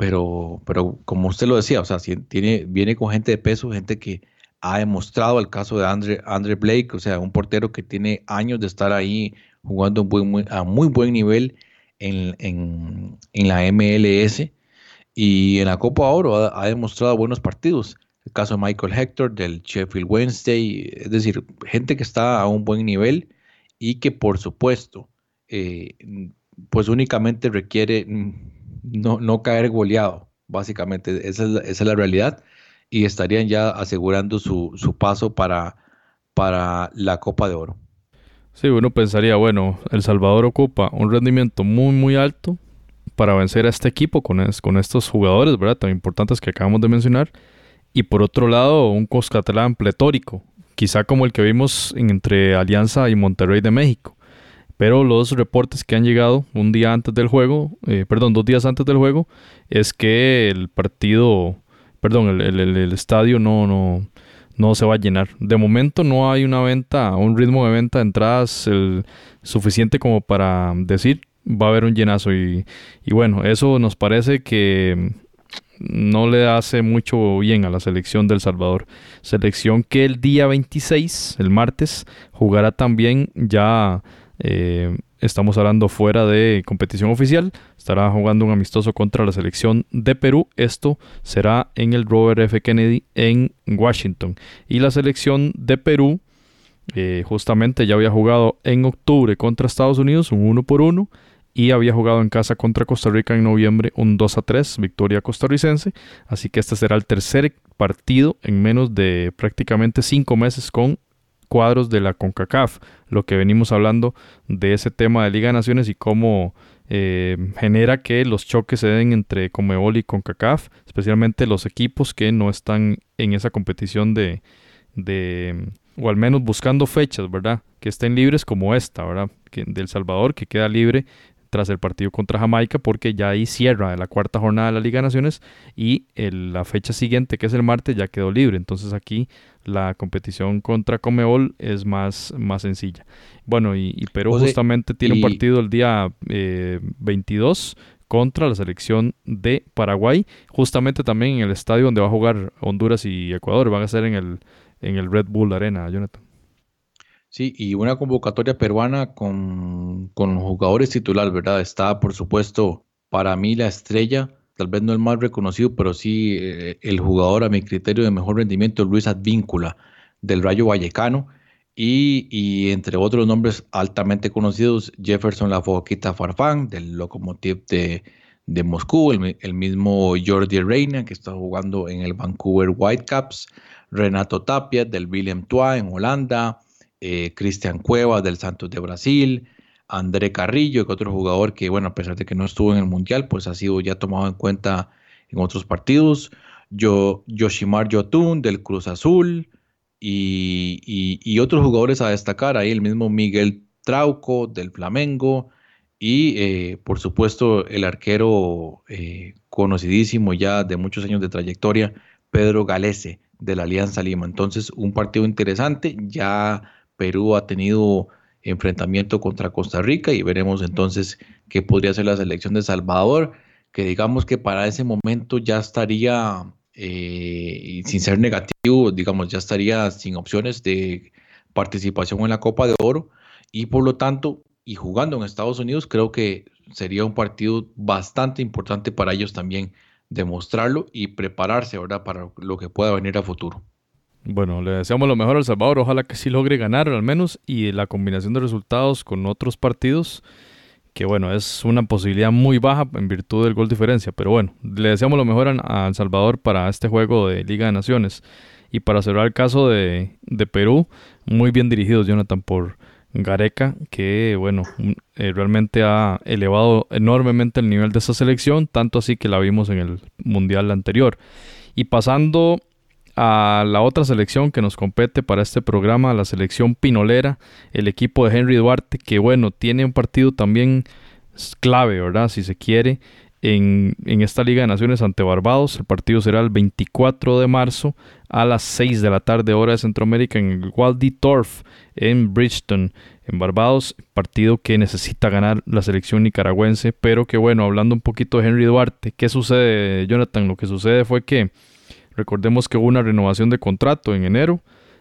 pero, pero como usted lo decía, o sea, tiene, viene con gente de peso, gente que ha demostrado el caso de Andre, Andre Blake, o sea, un portero que tiene años de estar ahí jugando a muy buen nivel en, la MLS y en la Copa Oro ha, demostrado buenos partidos. El caso de Michael Hector del Sheffield Wednesday, es decir, gente que está a un buen nivel y que por supuesto, eh, pues únicamente requiere no, no caer goleado, básicamente. Esa es, la, realidad. Y estarían ya asegurando su, paso para, para la Copa de Oro. Sí, uno pensaría, bueno, El Salvador ocupa un rendimiento muy, muy alto para vencer a este equipo con, estos jugadores, ¿verdad? Tan importantes que acabamos de mencionar. Y por otro lado, un Coscatlán pletórico, quizá como el que vimos entre Alianza y Monterrey de México. Pero los reportes que han llegado un día antes del juego, eh, perdón, dos días antes del juego, es que el partido, perdón, el, estadio no, no, no se va a llenar. De momento no hay una venta, un ritmo de venta de entradas el, suficiente como para decir va a haber un llenazo. Y, y bueno, eso nos parece que no le hace mucho bien a la selección del Salvador. Selección que el día 26, el martes, jugará también ya eh, estamos hablando fuera de competición oficial. Estará jugando un amistoso contra la selección de Perú. Esto será en el Robert F. Kennedy en Washington. Y la selección de Perú eh, justamente ya había jugado en octubre contra Estados Unidos un 1 por 1 y había jugado en casa contra Costa Rica en noviembre un 2 a 3, victoria costarricense. Así que este será el tercer partido en menos de prácticamente cinco meses con cuadros de la CONCACAF, lo que venimos hablando de ese tema de Liga de Naciones y cómo eh, genera que los choques se den entre Comebol y CONCACAF, especialmente los equipos que no están en esa competición de, de o al menos buscando fechas, ¿verdad? Que estén libres como esta, ¿verdad? Que, del Salvador, que queda libre tras el partido contra Jamaica, porque ya ahí cierra la cuarta jornada de la Liga de Naciones y la fecha siguiente, que es el martes, ya quedó libre. Entonces aquí la competición contra Comebol es más, más sencilla. Bueno, y, Perú justamente tiene un partido el día 22 eh, contra la selección de Paraguay, justamente también en el estadio donde va a jugar Honduras y Ecuador, van a ser en el, en el Red Bull Arena, Jonathan. Sí, y una convocatoria peruana con, con jugadores titulares, ¿verdad? Está, por supuesto, para mí la estrella tal vez no el más reconocido, pero sí eh, el jugador a mi criterio de mejor rendimiento, Luis Advíncula, del Rayo Vallecano, y, entre otros nombres altamente conocidos, Jefferson La Foquita Farfán, del Lokomotiv de, de Moscú, el, mismo Jordi Reina, que está jugando en el Vancouver Whitecaps, Renato Tapia, del Willem Tua en Holanda, eh, Cristian Cuevas, del Santos de Brasil, André Carrillo, que otro jugador que, bueno, a pesar de que no estuvo en el Mundial, pues ha sido ya tomado en cuenta en otros partidos. Yo, Yoshimar Yotun del Cruz Azul y, otros jugadores a destacar. Ahí el mismo Miguel Trauco del Flamengo y eh, por supuesto el arquero eh, conocidísimo ya de muchos años de trayectoria, Pedro Galese de la Alianza Lima. Entonces un partido interesante. Ya Perú ha tenido enfrentamiento contra Costa Rica y veremos entonces qué podría ser la selección de Salvador, que digamos que para ese momento ya estaría, eh, sin ser negativo, digamos, ya estaría sin opciones de participación en la Copa de Oro y por lo tanto, y jugando en Estados Unidos, creo que sería un partido bastante importante para ellos también demostrarlo y prepararse ahora para lo que pueda venir a futuro. Bueno, le deseamos lo mejor al Salvador, ojalá que sí logre ganar al menos y la combinación de resultados con otros partidos, que bueno, es una posibilidad muy baja en virtud del gol diferencia, pero bueno, le deseamos lo mejor a, Salvador para este juego de Liga de Naciones. Y para cerrar el caso de, de Perú, muy bien dirigidos Jonathan por Gareca, que bueno, eh, realmente ha elevado enormemente el nivel de esa selección, tanto así que la vimos en el Mundial anterior. Y pasando a la otra selección que nos compete para este programa, la selección pinolera, el equipo de Henry Duarte, que bueno, tiene un partido también clave, ¿verdad? Si se quiere, en, esta Liga de Naciones ante Barbados. El partido será el 24 de marzo a las 6 de la tarde, hora de Centroamérica, en el Waldy Torf, en Bridgeton, en Barbados. Partido que necesita ganar la selección nicaragüense, pero que bueno, hablando un poquito de Henry Duarte, ¿qué sucede, Jonathan? Lo que sucede fue que Recordemos que hubo una renovación de contrato en enero,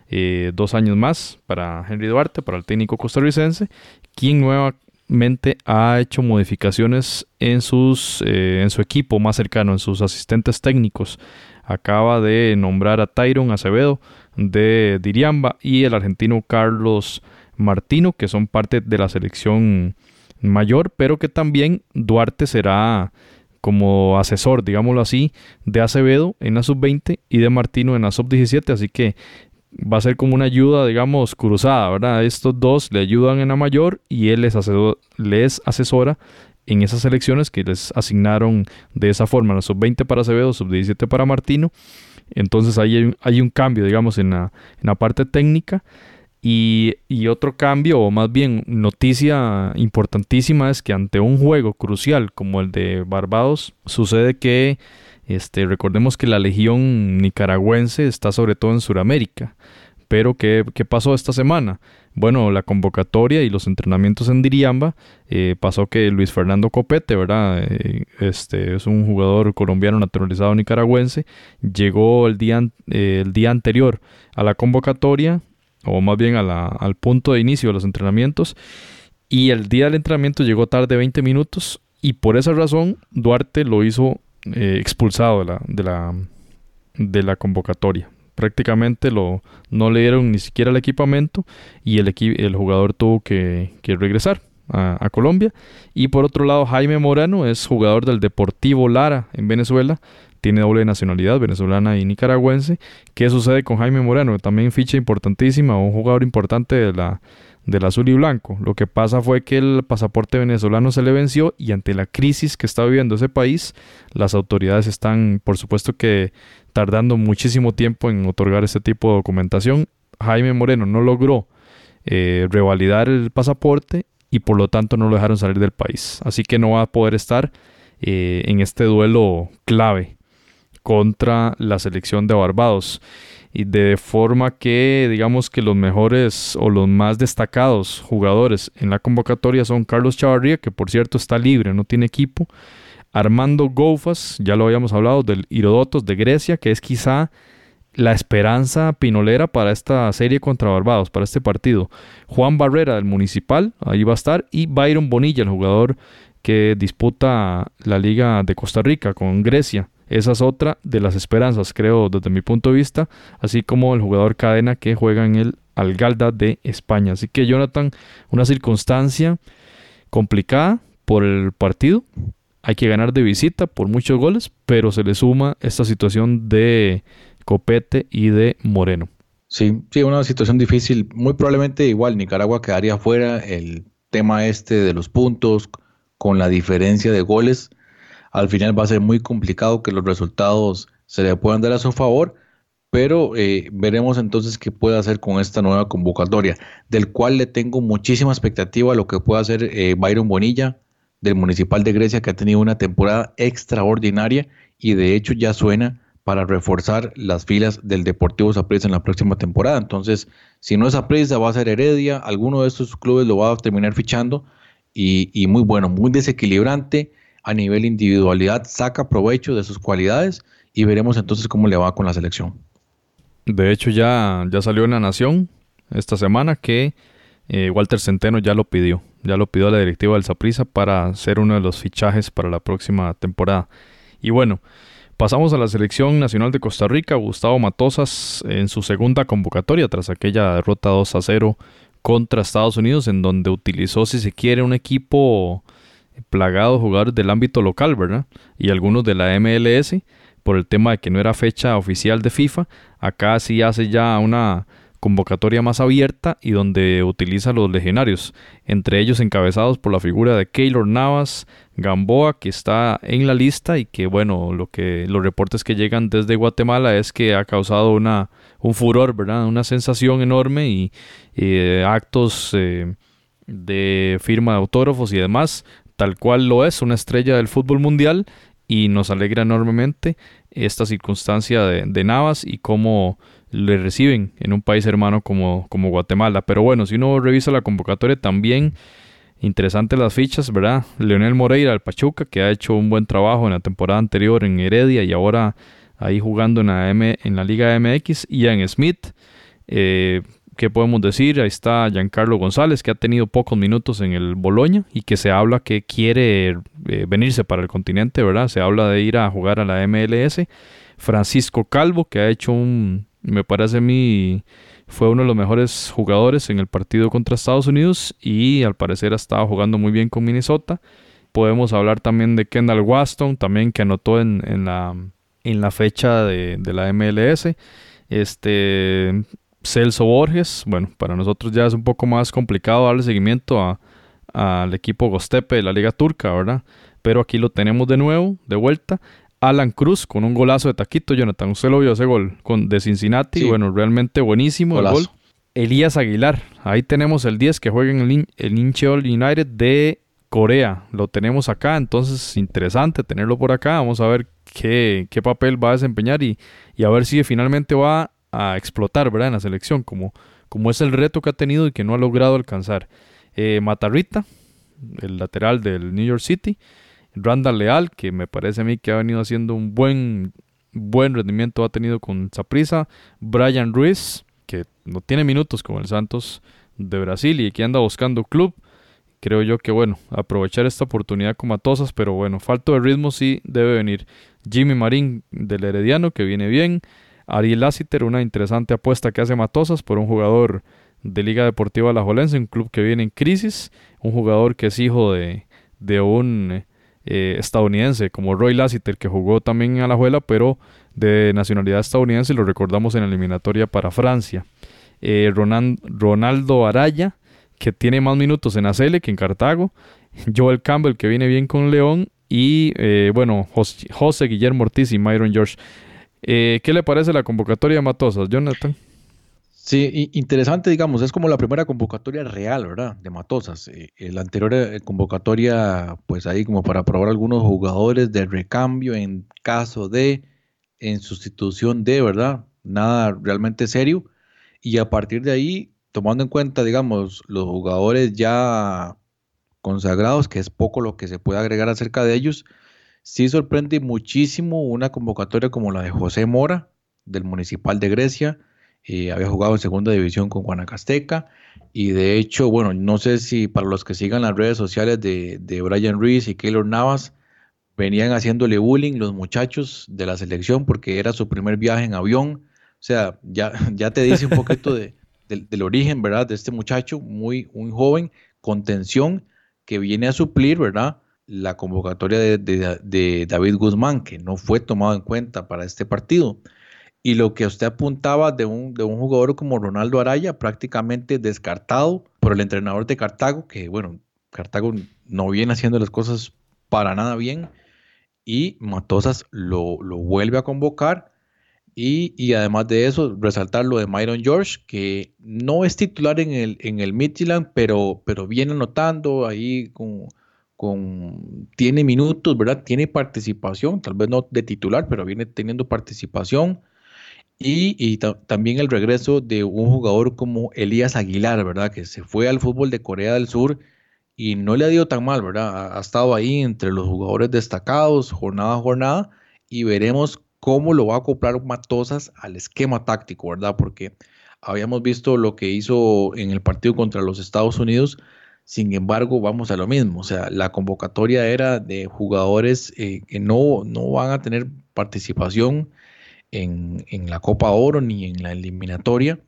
eh, dos años más para Henry Duarte, para el técnico costarricense, quien nuevamente ha hecho modificaciones en, sus, eh, en su equipo más cercano, en sus asistentes técnicos. Acaba de nombrar a Tyron Acevedo de Diriamba y el argentino Carlos Martino, que son parte de la selección mayor, pero que también Duarte será como asesor, digámoslo así, de Acevedo en la sub-20 y de Martino en la sub-17, así que va a ser como una ayuda, digamos, cruzada, ¿verdad? Estos dos le ayudan en la mayor y él les, asesora en esas elecciones que les asignaron de esa forma, la sub-20 para Acevedo, sub-17 para Martino. Entonces ahí hay, un cambio, digamos, en la parte técnica. Y, otro cambio, o más bien noticia importantísima, es que ante un juego crucial como el de Barbados, sucede que este, recordemos que la legión nicaragüense está sobre todo en Sudamérica. Pero ¿qué, pasó esta semana? Bueno, la convocatoria y los entrenamientos en Diriamba eh, pasó que Luis Fernando Copete, ¿verdad? Eh, este es un jugador colombiano naturalizado nicaragüense, llegó el día, eh, el día anterior a la convocatoria o más bien al punto de inicio de los entrenamientos. Y el día del entrenamiento llegó tarde 20 minutos y por esa razón Duarte lo hizo eh, expulsado de la, de la, de la convocatoria. Prácticamente lo, no le dieron ni siquiera el equipamiento y el, el jugador tuvo que, regresar a, a, Colombia. Y por otro lado, Jaime Morano es jugador del Deportivo Lara en Venezuela tiene doble nacionalidad, venezolana y nicaragüense. ¿Qué sucede con Jaime Moreno? También ficha importantísima, un jugador importante de la, del azul y blanco. Lo que pasa fue que el pasaporte venezolano se le venció y ante la crisis que está viviendo ese país, las autoridades están, por supuesto que tardando muchísimo tiempo en otorgar este tipo de documentación. Jaime Moreno no logró eh, revalidar el pasaporte y por lo tanto no lo dejaron salir del país. Así que no va a poder estar eh, en este duelo clave contra la selección de Barbados. Y de forma que digamos que los mejores o los más destacados jugadores en la convocatoria son Carlos Chavarría, que por cierto está libre, no tiene equipo. Armando Goufas, ya lo habíamos hablado, del Irodotos de Grecia, que es quizá la esperanza pinolera para esta serie contra Barbados, para este partido. Juan Barrera del Municipal, ahí va a estar, y Byron Bonilla, el jugador que disputa la Liga de Costa Rica con Grecia. Esa es otra de las esperanzas, creo, desde mi punto de vista, así como el jugador cadena que juega en el Algalda de España. Así que Jonathan, una circunstancia complicada por el partido. Hay que ganar de visita por muchos goles, pero se le suma esta situación de Copete y de Moreno. Sí, sí, una situación difícil. Muy probablemente igual Nicaragua quedaría fuera el tema este de los puntos con la diferencia de goles al final va a ser muy complicado que los resultados se le puedan dar a su favor, pero eh, veremos entonces qué puede hacer con esta nueva convocatoria, del cual le tengo muchísima expectativa a lo que pueda hacer eh, Byron Bonilla del Municipal de Grecia, que ha tenido una temporada extraordinaria y de hecho ya suena para reforzar las filas del Deportivo Saprissa en la próxima temporada. Entonces, si no es Saprissa, va a ser Heredia, alguno de estos clubes lo va a terminar fichando y, y muy bueno, muy desequilibrante a nivel individualidad, saca provecho de sus cualidades y veremos entonces cómo le va con la selección. De hecho, ya, ya salió en la Nación esta semana que eh, Walter Centeno ya lo pidió. Ya lo pidió a la directiva del Saprissa para ser uno de los fichajes para la próxima temporada. Y bueno, pasamos a la selección nacional de Costa Rica. Gustavo Matosas en su segunda convocatoria tras aquella derrota 2 a 0 contra Estados Unidos, en donde utilizó, si se quiere, un equipo plagado de jugadores del ámbito local, ¿verdad? Y algunos de la MLS por el tema de que no era fecha oficial de FIFA. Acá sí hace ya una convocatoria más abierta y donde utiliza los legionarios, entre ellos encabezados por la figura de Keylor Navas, Gamboa, que está en la lista y que bueno, lo que los reportes que llegan desde Guatemala es que ha causado una un furor, ¿verdad? Una sensación enorme y, eh, actos eh, de firma de autógrafos y demás, tal cual lo es, una estrella del fútbol mundial y nos alegra enormemente esta circunstancia de, Navas y cómo le reciben en un país hermano como, como Guatemala. Pero bueno, si uno revisa la convocatoria también, interesante las fichas, ¿verdad? Leonel Moreira, el Pachuca, que ha hecho un buen trabajo en la temporada anterior en Heredia y ahora ahí jugando en la, M, en la Liga MX. Ian Smith, eh, ¿Qué podemos decir? Ahí está Giancarlo González, que ha tenido pocos minutos en el Boloña y que se habla que quiere eh, venirse para el continente, ¿verdad? Se habla de ir a jugar a la MLS. Francisco Calvo, que ha hecho un, me parece a mí, fue uno de los mejores jugadores en el partido contra Estados Unidos y al parecer ha estado jugando muy bien con Minnesota. Podemos hablar también de Kendall Waston, también que anotó en, la, en la fecha de, de la MLS. Este, Celso Borges, bueno, para nosotros ya es un poco más complicado darle seguimiento al equipo Gostepe de la Liga Turca, ¿verdad? Pero aquí lo tenemos de nuevo, de vuelta. Alan Cruz con un golazo de taquito, Jonathan. Usted lo vio ese gol con, de Cincinnati. Bueno, realmente buenísimo el gol. Elías Aguilar, ahí tenemos el 10 que juega en el, el Incheon United de Corea. Lo tenemos acá, entonces interesante tenerlo por acá. Vamos a ver qué, qué papel va a desempeñar y, y a ver si finalmente va a explotar, ¿verdad? En la selección, como, como es el reto que ha tenido y que no ha logrado alcanzar. Eh, Matarrita, el lateral del New York City. Randall Leal, que me parece a mí que ha venido haciendo un buen, buen rendimiento, ha tenido con Zaprisa. Brian Ruiz, que no tiene minutos con el Santos de Brasil y que anda buscando club. Creo yo que, bueno, aprovechar esta oportunidad con Matosas, pero bueno, falto de ritmo sí debe venir. Jimmy Marín del Herediano, que viene bien. Ariel Lassiter, una interesante apuesta que hace Matosas por un jugador de Liga Deportiva Alajuelense, un club que viene en crisis, un jugador que es hijo de, un eh, estadounidense como Roy Lassiter, que jugó también en Alajuela, pero de nacionalidad estadounidense, lo recordamos en la eliminatoria para Francia. Eh, Ronaldo Araya, que tiene más minutos en Acele que en Cartago. Joel Campbell, que viene bien con León. Y eh, bueno, José Guillermo Ortiz y Myron George. Eh, ¿Qué le parece la convocatoria de Matosas, Jonathan? Sí, interesante, digamos, es como la primera convocatoria real, ¿verdad? De Matosas. Eh, la anterior eh, convocatoria, pues ahí como para probar algunos jugadores de recambio en caso de, en sustitución de, ¿verdad? Nada realmente serio. Y a partir de ahí, tomando en cuenta, digamos, los jugadores ya consagrados, que es poco lo que se puede agregar acerca de ellos, Sí sorprende muchísimo una convocatoria como la de José Mora, del Municipal de Grecia. Eh, había jugado en segunda división con Guanacasteca. Y de hecho, bueno, no sé si para los que sigan las redes sociales de, Brian Ruiz y Keylor Navas, venían haciéndole bullying los muchachos de la selección porque era su primer viaje en avión. O sea, ya, ya te dice un poquito del origen, ¿verdad? De este muchacho muy, muy joven, con tensión, que viene a suplir, ¿verdad? La convocatoria de, David Guzmán, que no fue tomado en cuenta para este partido. Y lo que usted apuntaba de un, de un jugador como Ronaldo Araya, prácticamente descartado por el entrenador de Cartago, que bueno, Cartago no viene haciendo las cosas para nada bien. y Matosas lo, vuelve a convocar. Y, además de eso, resaltar lo de Myron George, que no es titular en el, en el Midland, pero, pero viene anotando ahí con, con, tiene minutos, ¿verdad? Tiene participación, tal vez no de titular, pero viene teniendo participación. Y, también el regreso de un jugador como Elías Aguilar, ¿verdad? Que se fue al fútbol de Corea del Sur y no le ha ido tan mal, ¿verdad? Ha, estado ahí entre los jugadores destacados, jornada a jornada, y veremos cómo lo va a acoplar Matosas al esquema táctico, ¿verdad? Porque habíamos visto lo que hizo en el partido contra los Estados Unidos, sin embargo, vamos a lo mismo, o sea, la convocatoria era de jugadores eh, que no, no van a tener participación en, en la Copa Oro ni en la eliminatoria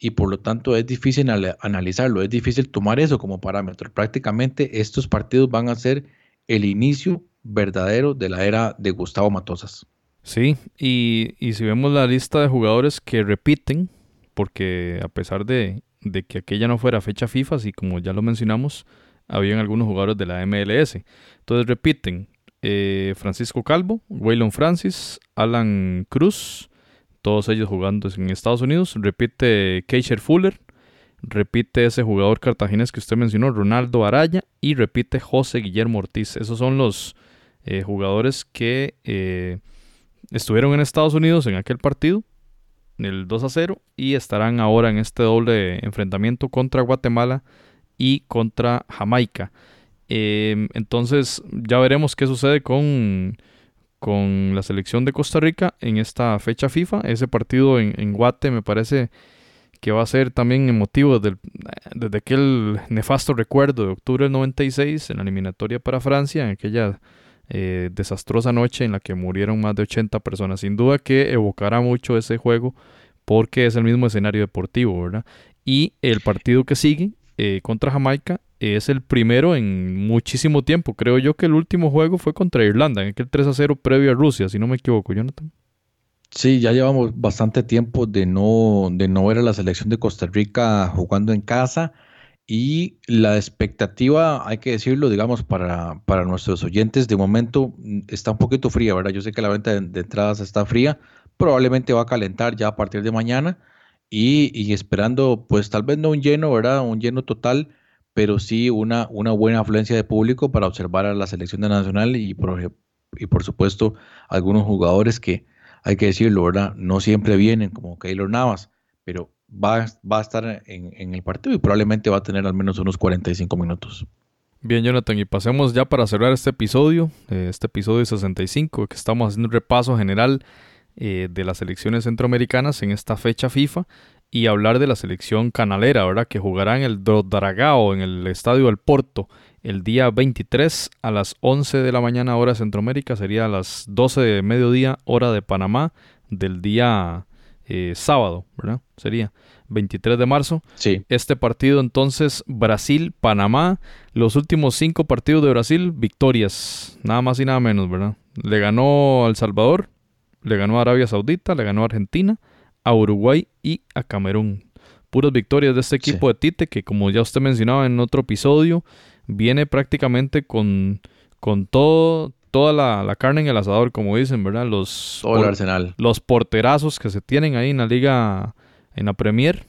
y por lo tanto es difícil analizarlo, es difícil tomar eso como parámetro. Prácticamente estos partidos van a ser el inicio verdadero de la era de Gustavo Matosas. Sí, y, si vemos la lista de jugadores que repiten, porque a pesar de, que aquella no fuera fecha FIFA, y como ya lo mencionamos, habían algunos jugadores de la MLS. Entonces repiten eh, Francisco Calvo, Waylon Francis, Alan Cruz, todos ellos jugando en Estados Unidos. Repite Keisher Fuller, repite ese jugador cartaginés que usted mencionó, Ronaldo Araya, y repite José Guillermo Ortiz. Esos son los eh, jugadores que eh, estuvieron en Estados Unidos en aquel partido, el 2 a 0, y estarán ahora en este doble enfrentamiento contra Guatemala y contra Jamaica. Em, entonces ya veremos qué sucede con con la selección de Costa Rica en esta fecha FIFA. Ese partido en, Guate me parece que va a ser también emotivo desde, desde, aquel nefasto recuerdo de octubre del 96 en la eliminatoria para Francia, en aquella eh, desastrosa noche en la que murieron más de 80 personas. Sin duda que evocará mucho ese juego porque es el mismo escenario deportivo, ¿verdad? Y el partido que sigue eh, contra Jamaica es el primero en muchísimo tiempo. Creo yo que el último juego fue contra Irlanda, en aquel 3 a 0 previo a Rusia, si no me equivoco, Jonathan. Sí, ya llevamos bastante tiempo de no, de no ver a la selección de Costa Rica jugando en casa y la expectativa, hay que decirlo, digamos, para, para nuestros oyentes, de momento mm, está un poquito fría, ¿verdad? Yo sé que la venta de, entradas está fría, probablemente va a calentar ya a partir de mañana y, y esperando, pues tal vez no un lleno, ¿verdad? Un lleno total pero sí una, una buena afluencia de público para observar a la selección de nacional y por, y por supuesto algunos jugadores que, hay que decirlo, ¿verdad? No siempre vienen, como Keylor Navas, pero va, a estar en, el partido y probablemente va a tener al menos unos 45 minutos. Bien, Jonathan, y pasemos ya para cerrar este episodio, eh, este episodio 65, que estamos haciendo un repaso general eh, de las selecciones centroamericanas en esta fecha FIFA y hablar de la selección canalera, ¿verdad? Que jugará en el Drodaragao, en el Estadio del Porto, el día 23 a las 11 de la mañana hora de Centroamérica, sería a las 12 de mediodía hora de Panamá del día eh, sábado, ¿verdad? Sería 23 de marzo. Sí. Este partido entonces Brasil-Panamá, los últimos cinco partidos de Brasil, victorias, nada más y nada menos, ¿verdad? Le ganó a El Salvador, le ganó a Arabia Saudita, le ganó a Argentina, a Uruguay y a Camerún. Puras victorias de este equipo de Tite que como ya usted mencionaba en otro episodio, viene prácticamente con, con todo, toda la, carne en el asador, como dicen, ¿verdad? Los, arsenal. los porterazos que se tienen ahí en la liga, en la Premier.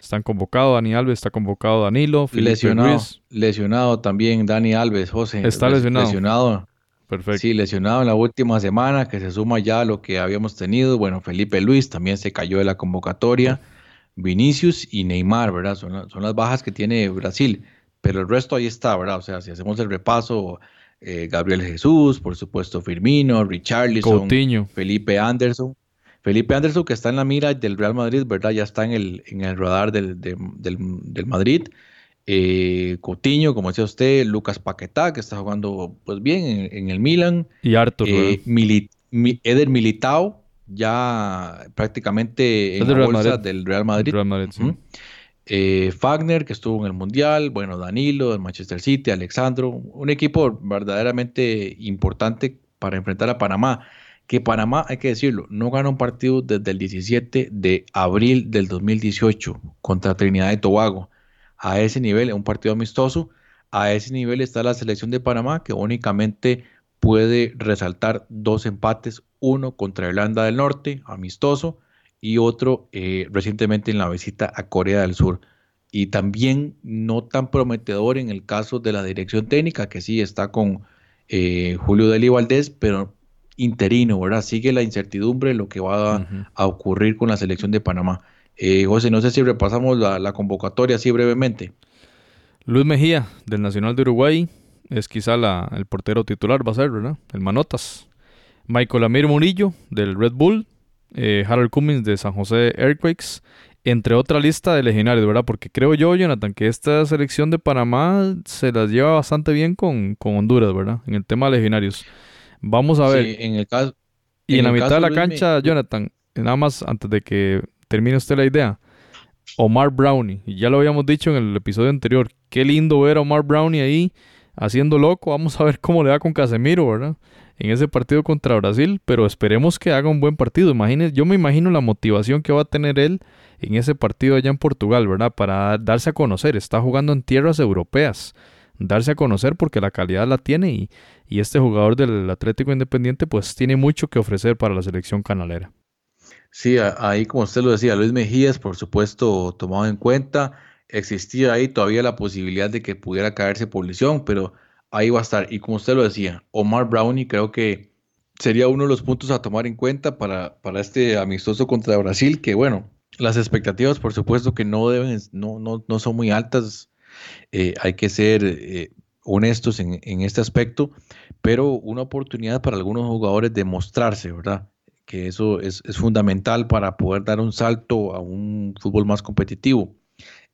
Están convocados Dani Alves, está convocado Danilo, Felipe lesionado, lesionado también Dani Alves, José. Está lesionado. Lesionado. Perfecto. Sí, lesionado en la última semana, que se suma ya a lo que habíamos tenido. Bueno, Felipe Luis también se cayó de la convocatoria. Vinicius y Neymar, ¿verdad? Son, son las bajas que tiene Brasil. Pero el resto ahí está, ¿verdad? O sea, si hacemos el repaso, eh, Gabriel Jesús, por supuesto Firmino, Richarlison, Felipe Anderson. Felipe Anderson que está en la mira del Real Madrid, ¿verdad? Ya está en el, en el radar del, del, del Madrid eh, Coutinho, como decía usted, Lucas Paquetá, que está jugando pues bien en, el Milan. Y Arthur. Eh, Eder Militao, ya prácticamente en la bolsa del Real Madrid. Eh, Fagner, que estuvo en el Mundial, bueno, Danilo del Manchester City, Alexandro, un equipo verdaderamente importante para enfrentar a Panamá. Que Panamá, hay que decirlo, no gana un partido desde el 17 de abril del 2018 contra Trinidad y Tobago a ese nivel, un partido amistoso, a ese nivel está la selección de Panamá, que únicamente puede resaltar dos empates, uno contra Irlanda del Norte, amistoso, y otro eh, recientemente en la visita a Corea del Sur. Y también no tan prometedor en el caso de la dirección técnica, que sí está con eh, Julio Deli Valdés, pero interino, ¿verdad? Sigue la incertidumbre de lo que va a, ocurrir con la selección de Panamá. Eh, José, no sé si repasamos la, la convocatoria así brevemente. Luis Mejía, del Nacional de Uruguay, es quizá el portero titular, va a ser, ¿verdad? El Manotas. Michael Amir Murillo, del Red Bull. Eh, Harold Cummins, de San José Earthquakes. Entre otra lista de legionarios, ¿verdad? Porque creo yo, Jonathan, que esta selección de Panamá se las lleva bastante bien con, Honduras, ¿verdad? En el tema de legionarios. Vamos a ver. en el caso. Y en, la mitad de la cancha, Jonathan, nada más antes de que termine usted la idea. Omar Brownie, y ya lo habíamos dicho en el episodio anterior, qué lindo ver a Omar Brownie ahí haciendo loco. Vamos a ver cómo le va con Casemiro, ¿verdad? En ese partido contra Brasil, pero esperemos que haga un buen partido. Yo me imagino la motivación que va a tener él en ese partido allá en Portugal, ¿verdad? Para darse a conocer. Está jugando en tierras europeas. Darse a conocer porque la calidad la tiene y, y este jugador del Atlético Independiente pues tiene mucho que ofrecer para la selección canalera. Sí, ahí como usted lo decía, Luis Mejías, por supuesto, tomado en cuenta existía ahí todavía la posibilidad de que pudiera caerse por pero ahí va a estar. Y como usted lo decía, Omar Brownie creo que sería uno de los puntos a tomar en cuenta para, para este amistoso contra Brasil, que bueno, las expectativas por supuesto que no deben, no, no, no son muy altas, eh, hay que ser eh, honestos en, en, este aspecto, pero una oportunidad para algunos jugadores de mostrarse, ¿verdad? Que eso es, es fundamental para poder dar un salto a un fútbol más competitivo.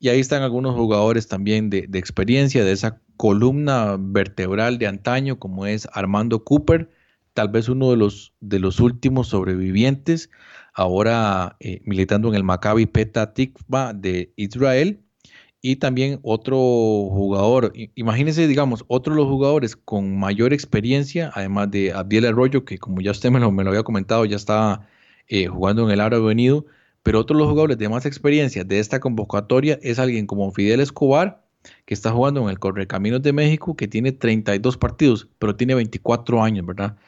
Y ahí están algunos jugadores también de, experiencia, de esa columna vertebral de antaño, como es Armando Cooper, tal vez uno de los, de los últimos sobrevivientes, ahora eh, militando en el Maccabi Peta Tikva de Israel. Y también otro jugador, imagínense, digamos, otro de los jugadores con mayor experiencia, además de Abdiel Arroyo, que como ya usted me lo, me lo había comentado, ya estaba eh, jugando en el Árabe Venido, pero otro de los jugadores de más experiencia de esta convocatoria es alguien como Fidel Escobar, que está jugando en el Correcaminos de México, que tiene 32 partidos, pero tiene 24 años, ¿verdad?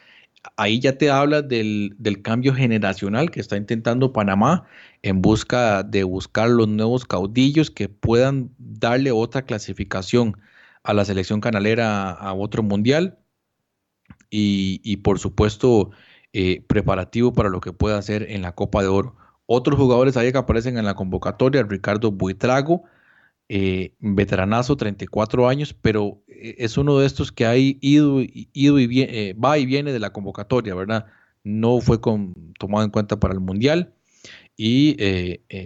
Ahí ya te habla del, cambio generacional que está intentando Panamá en busca de buscar los nuevos caudillos que puedan darle otra clasificación a la selección canalera a otro mundial y, por supuesto eh, preparativo para lo que pueda hacer en la Copa de Oro. Otros jugadores ahí que aparecen en la convocatoria, Ricardo Buitrago, eh, veteranazo, 34 años, pero eh, es uno de estos que ha ido, ido y eh, va y viene de la convocatoria, ¿verdad? No fue tomado en cuenta para el Mundial y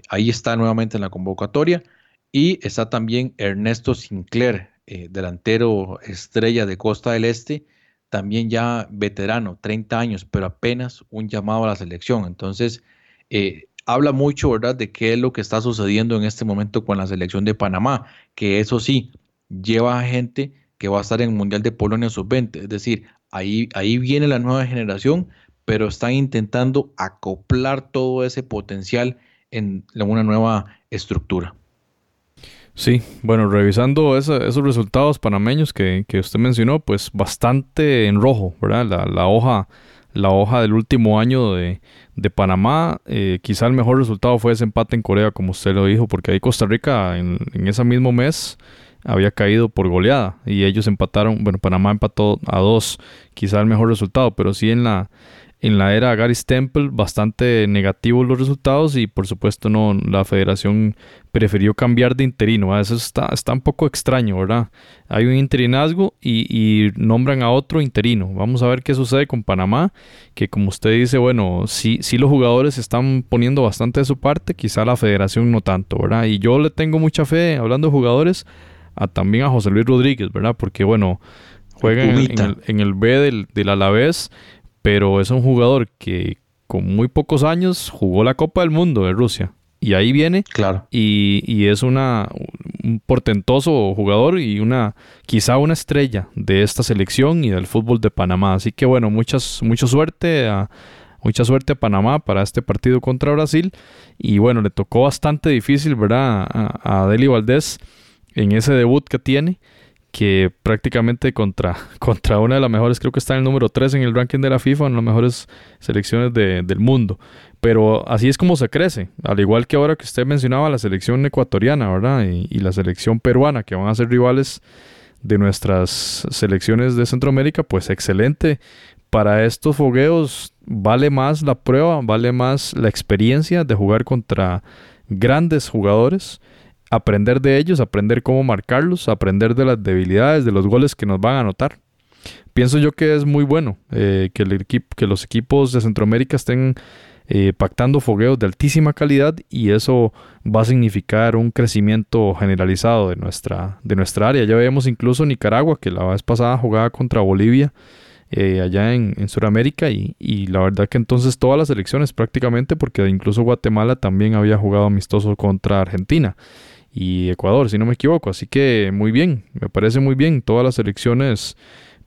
ahí está nuevamente en la convocatoria. Y está también Ernesto Sinclair, delantero estrella de Costa del Este, también ya veterano, 30 años, pero apenas un llamado a la selección. Entonces, habla mucho, ¿verdad?, de qué es lo que está sucediendo en este momento con la selección de Panamá, que eso sí, lleva a gente que va a estar en el Mundial de Polonia sub-20, es decir, ahí, ahí viene la nueva generación, pero están intentando acoplar todo ese potencial en una nueva estructura. Sí, bueno, revisando esos resultados panameños que, que, usted mencionó, pues bastante en rojo, ¿verdad? La, la hoja la hoja del último año de, Panamá. Eh, quizá el mejor resultado fue ese empate en Corea, como usted lo dijo, porque ahí Costa Rica en, en ese mismo mes había caído por goleada y ellos empataron, bueno, Panamá empató a dos, quizá el mejor resultado, pero sí en la, en la era Gary Temple bastante negativos los resultados y por supuesto no la federación prefirió cambiar de interino eso está, está un poco extraño verdad hay un interinazgo y, nombran a otro interino. Vamos a ver qué sucede con Panamá que como usted dice bueno sí, sí los jugadores están poniendo bastante de su parte quizá la federación no tanto verdad y yo le tengo mucha fe hablando de jugadores a, también a José Luis Rodríguez verdad porque bueno juega en el, en el, B del, del Alavés pero es un jugador que con muy pocos años jugó la Copa del Mundo de Rusia. Y ahí viene. Claro. Y, es una, un portentoso jugador y una, quizá una estrella de esta selección y del fútbol de Panamá. Así que bueno, muchas, mucha suerte a, mucha suerte a Panamá para este partido contra Brasil. Y bueno, le tocó bastante difícil, ¿verdad? A, a Deli Valdés en ese debut que tiene que prácticamente contra, [laughs] contra una de las mejores, creo que está en el número 3 en el ranking de la FIFA, en las mejores selecciones del mundo. Pero así es como se crece, al igual que ahora que usted mencionaba la selección ecuatoriana, ¿verdad? Y, y la selección peruana, que van a ser rivales de nuestras selecciones de Centroamérica, pues excelente. Para estos fogueos vale más la prueba, vale más la experiencia de jugar contra grandes jugadores aprender de ellos, aprender cómo marcarlos, aprender de las debilidades, de los goles que nos van a anotar. Pienso yo que es muy bueno eh, que, el que los equipos de Centroamérica estén eh, pactando fogueos de altísima calidad y eso va a significar un crecimiento generalizado de nuestra, de nuestra área. Ya vemos incluso Nicaragua, que la vez pasada jugaba contra Bolivia eh, allá en, en Sudamérica y, y, la verdad que entonces todas las elecciones prácticamente, porque incluso Guatemala también había jugado amistoso contra Argentina y Ecuador, si no me equivoco. Así que muy bien, me parece muy bien todas las elecciones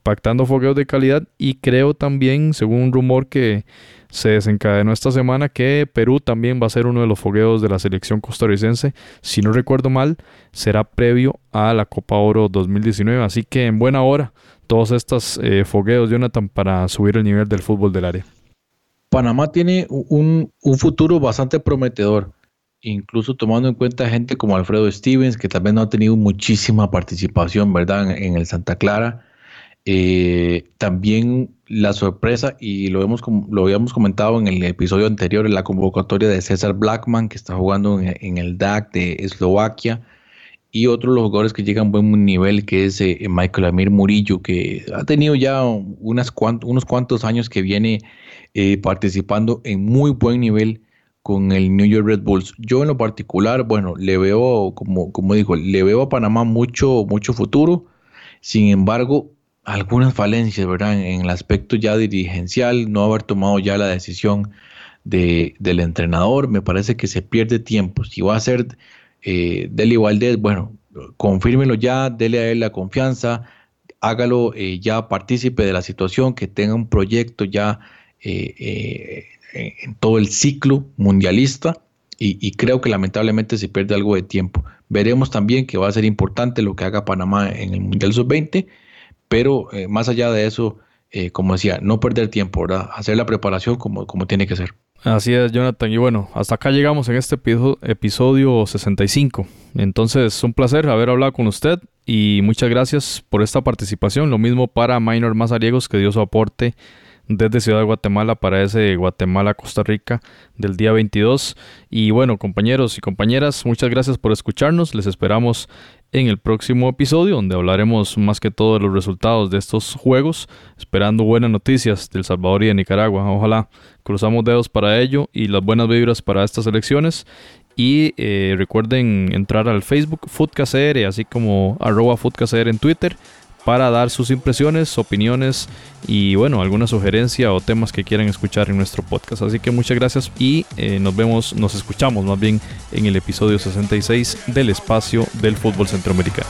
pactando fogueos de calidad y creo también, según un rumor que se desencadenó esta semana, que Perú también va a ser uno de los fogueos de la selección costarricense. Si no recuerdo mal, será previo a la Copa Oro 2019. Así que en buena hora todos estos eh, fogueos, Jonathan, para subir el nivel del fútbol del área. Panamá tiene un, un futuro bastante prometedor incluso tomando en cuenta gente como Alfredo Stevens, que también no ha tenido muchísima participación, ¿verdad?, en, el Santa Clara. Eh, también la sorpresa, y lo, hemos, lo habíamos comentado en el episodio anterior, en la convocatoria de César Blackman, que está jugando en, el DAC de Eslovaquia, y otro de los jugadores que llegan a buen nivel, que es eh, Michael Amir Murillo, que ha tenido ya unos cuantos años que viene eh, participando en muy buen nivel con el New York Red Bulls. Yo en lo particular, bueno, le veo, como, como dijo, le veo a Panamá mucho, mucho futuro. Sin embargo, algunas falencias, ¿verdad? En, el aspecto ya dirigencial, no haber tomado ya la decisión de, del entrenador, me parece que se pierde tiempo. Si va a ser eh, Deli Valdés, bueno, confírmelo ya, dele a él la confianza, hágalo eh, ya partícipe de la situación, que tenga un proyecto ya eh, eh en todo el ciclo mundialista y, creo que lamentablemente se pierde algo de tiempo. Veremos también que va a ser importante lo que haga Panamá en el Mundial Sub-20, pero eh, más allá de eso, eh, como decía, no perder tiempo, ¿verdad? Hacer la preparación como, como tiene que ser. Así es, Jonathan. Y bueno, hasta acá llegamos en este episodio 65. Entonces, un placer haber hablado con usted y muchas gracias por esta participación. Lo mismo para Minor Mazariegos, que dio su aporte desde Ciudad de Guatemala para ese Guatemala-Costa Rica del día 22. Y bueno, compañeros y compañeras, muchas gracias por escucharnos. Les esperamos en el próximo episodio donde hablaremos más que todo de los resultados de estos juegos, esperando buenas noticias del Salvador y de Nicaragua. Ojalá cruzamos dedos para ello y las buenas vibras para estas elecciones. Y eh, recuerden entrar al Facebook FoodCasR, así como arroba FoodCasR en Twitter para dar sus impresiones, opiniones y bueno, alguna sugerencia o temas que quieran escuchar en nuestro podcast. Así que muchas gracias y eh, nos vemos, nos escuchamos más bien en el episodio 66 del del espacio del fútbol centroamericano.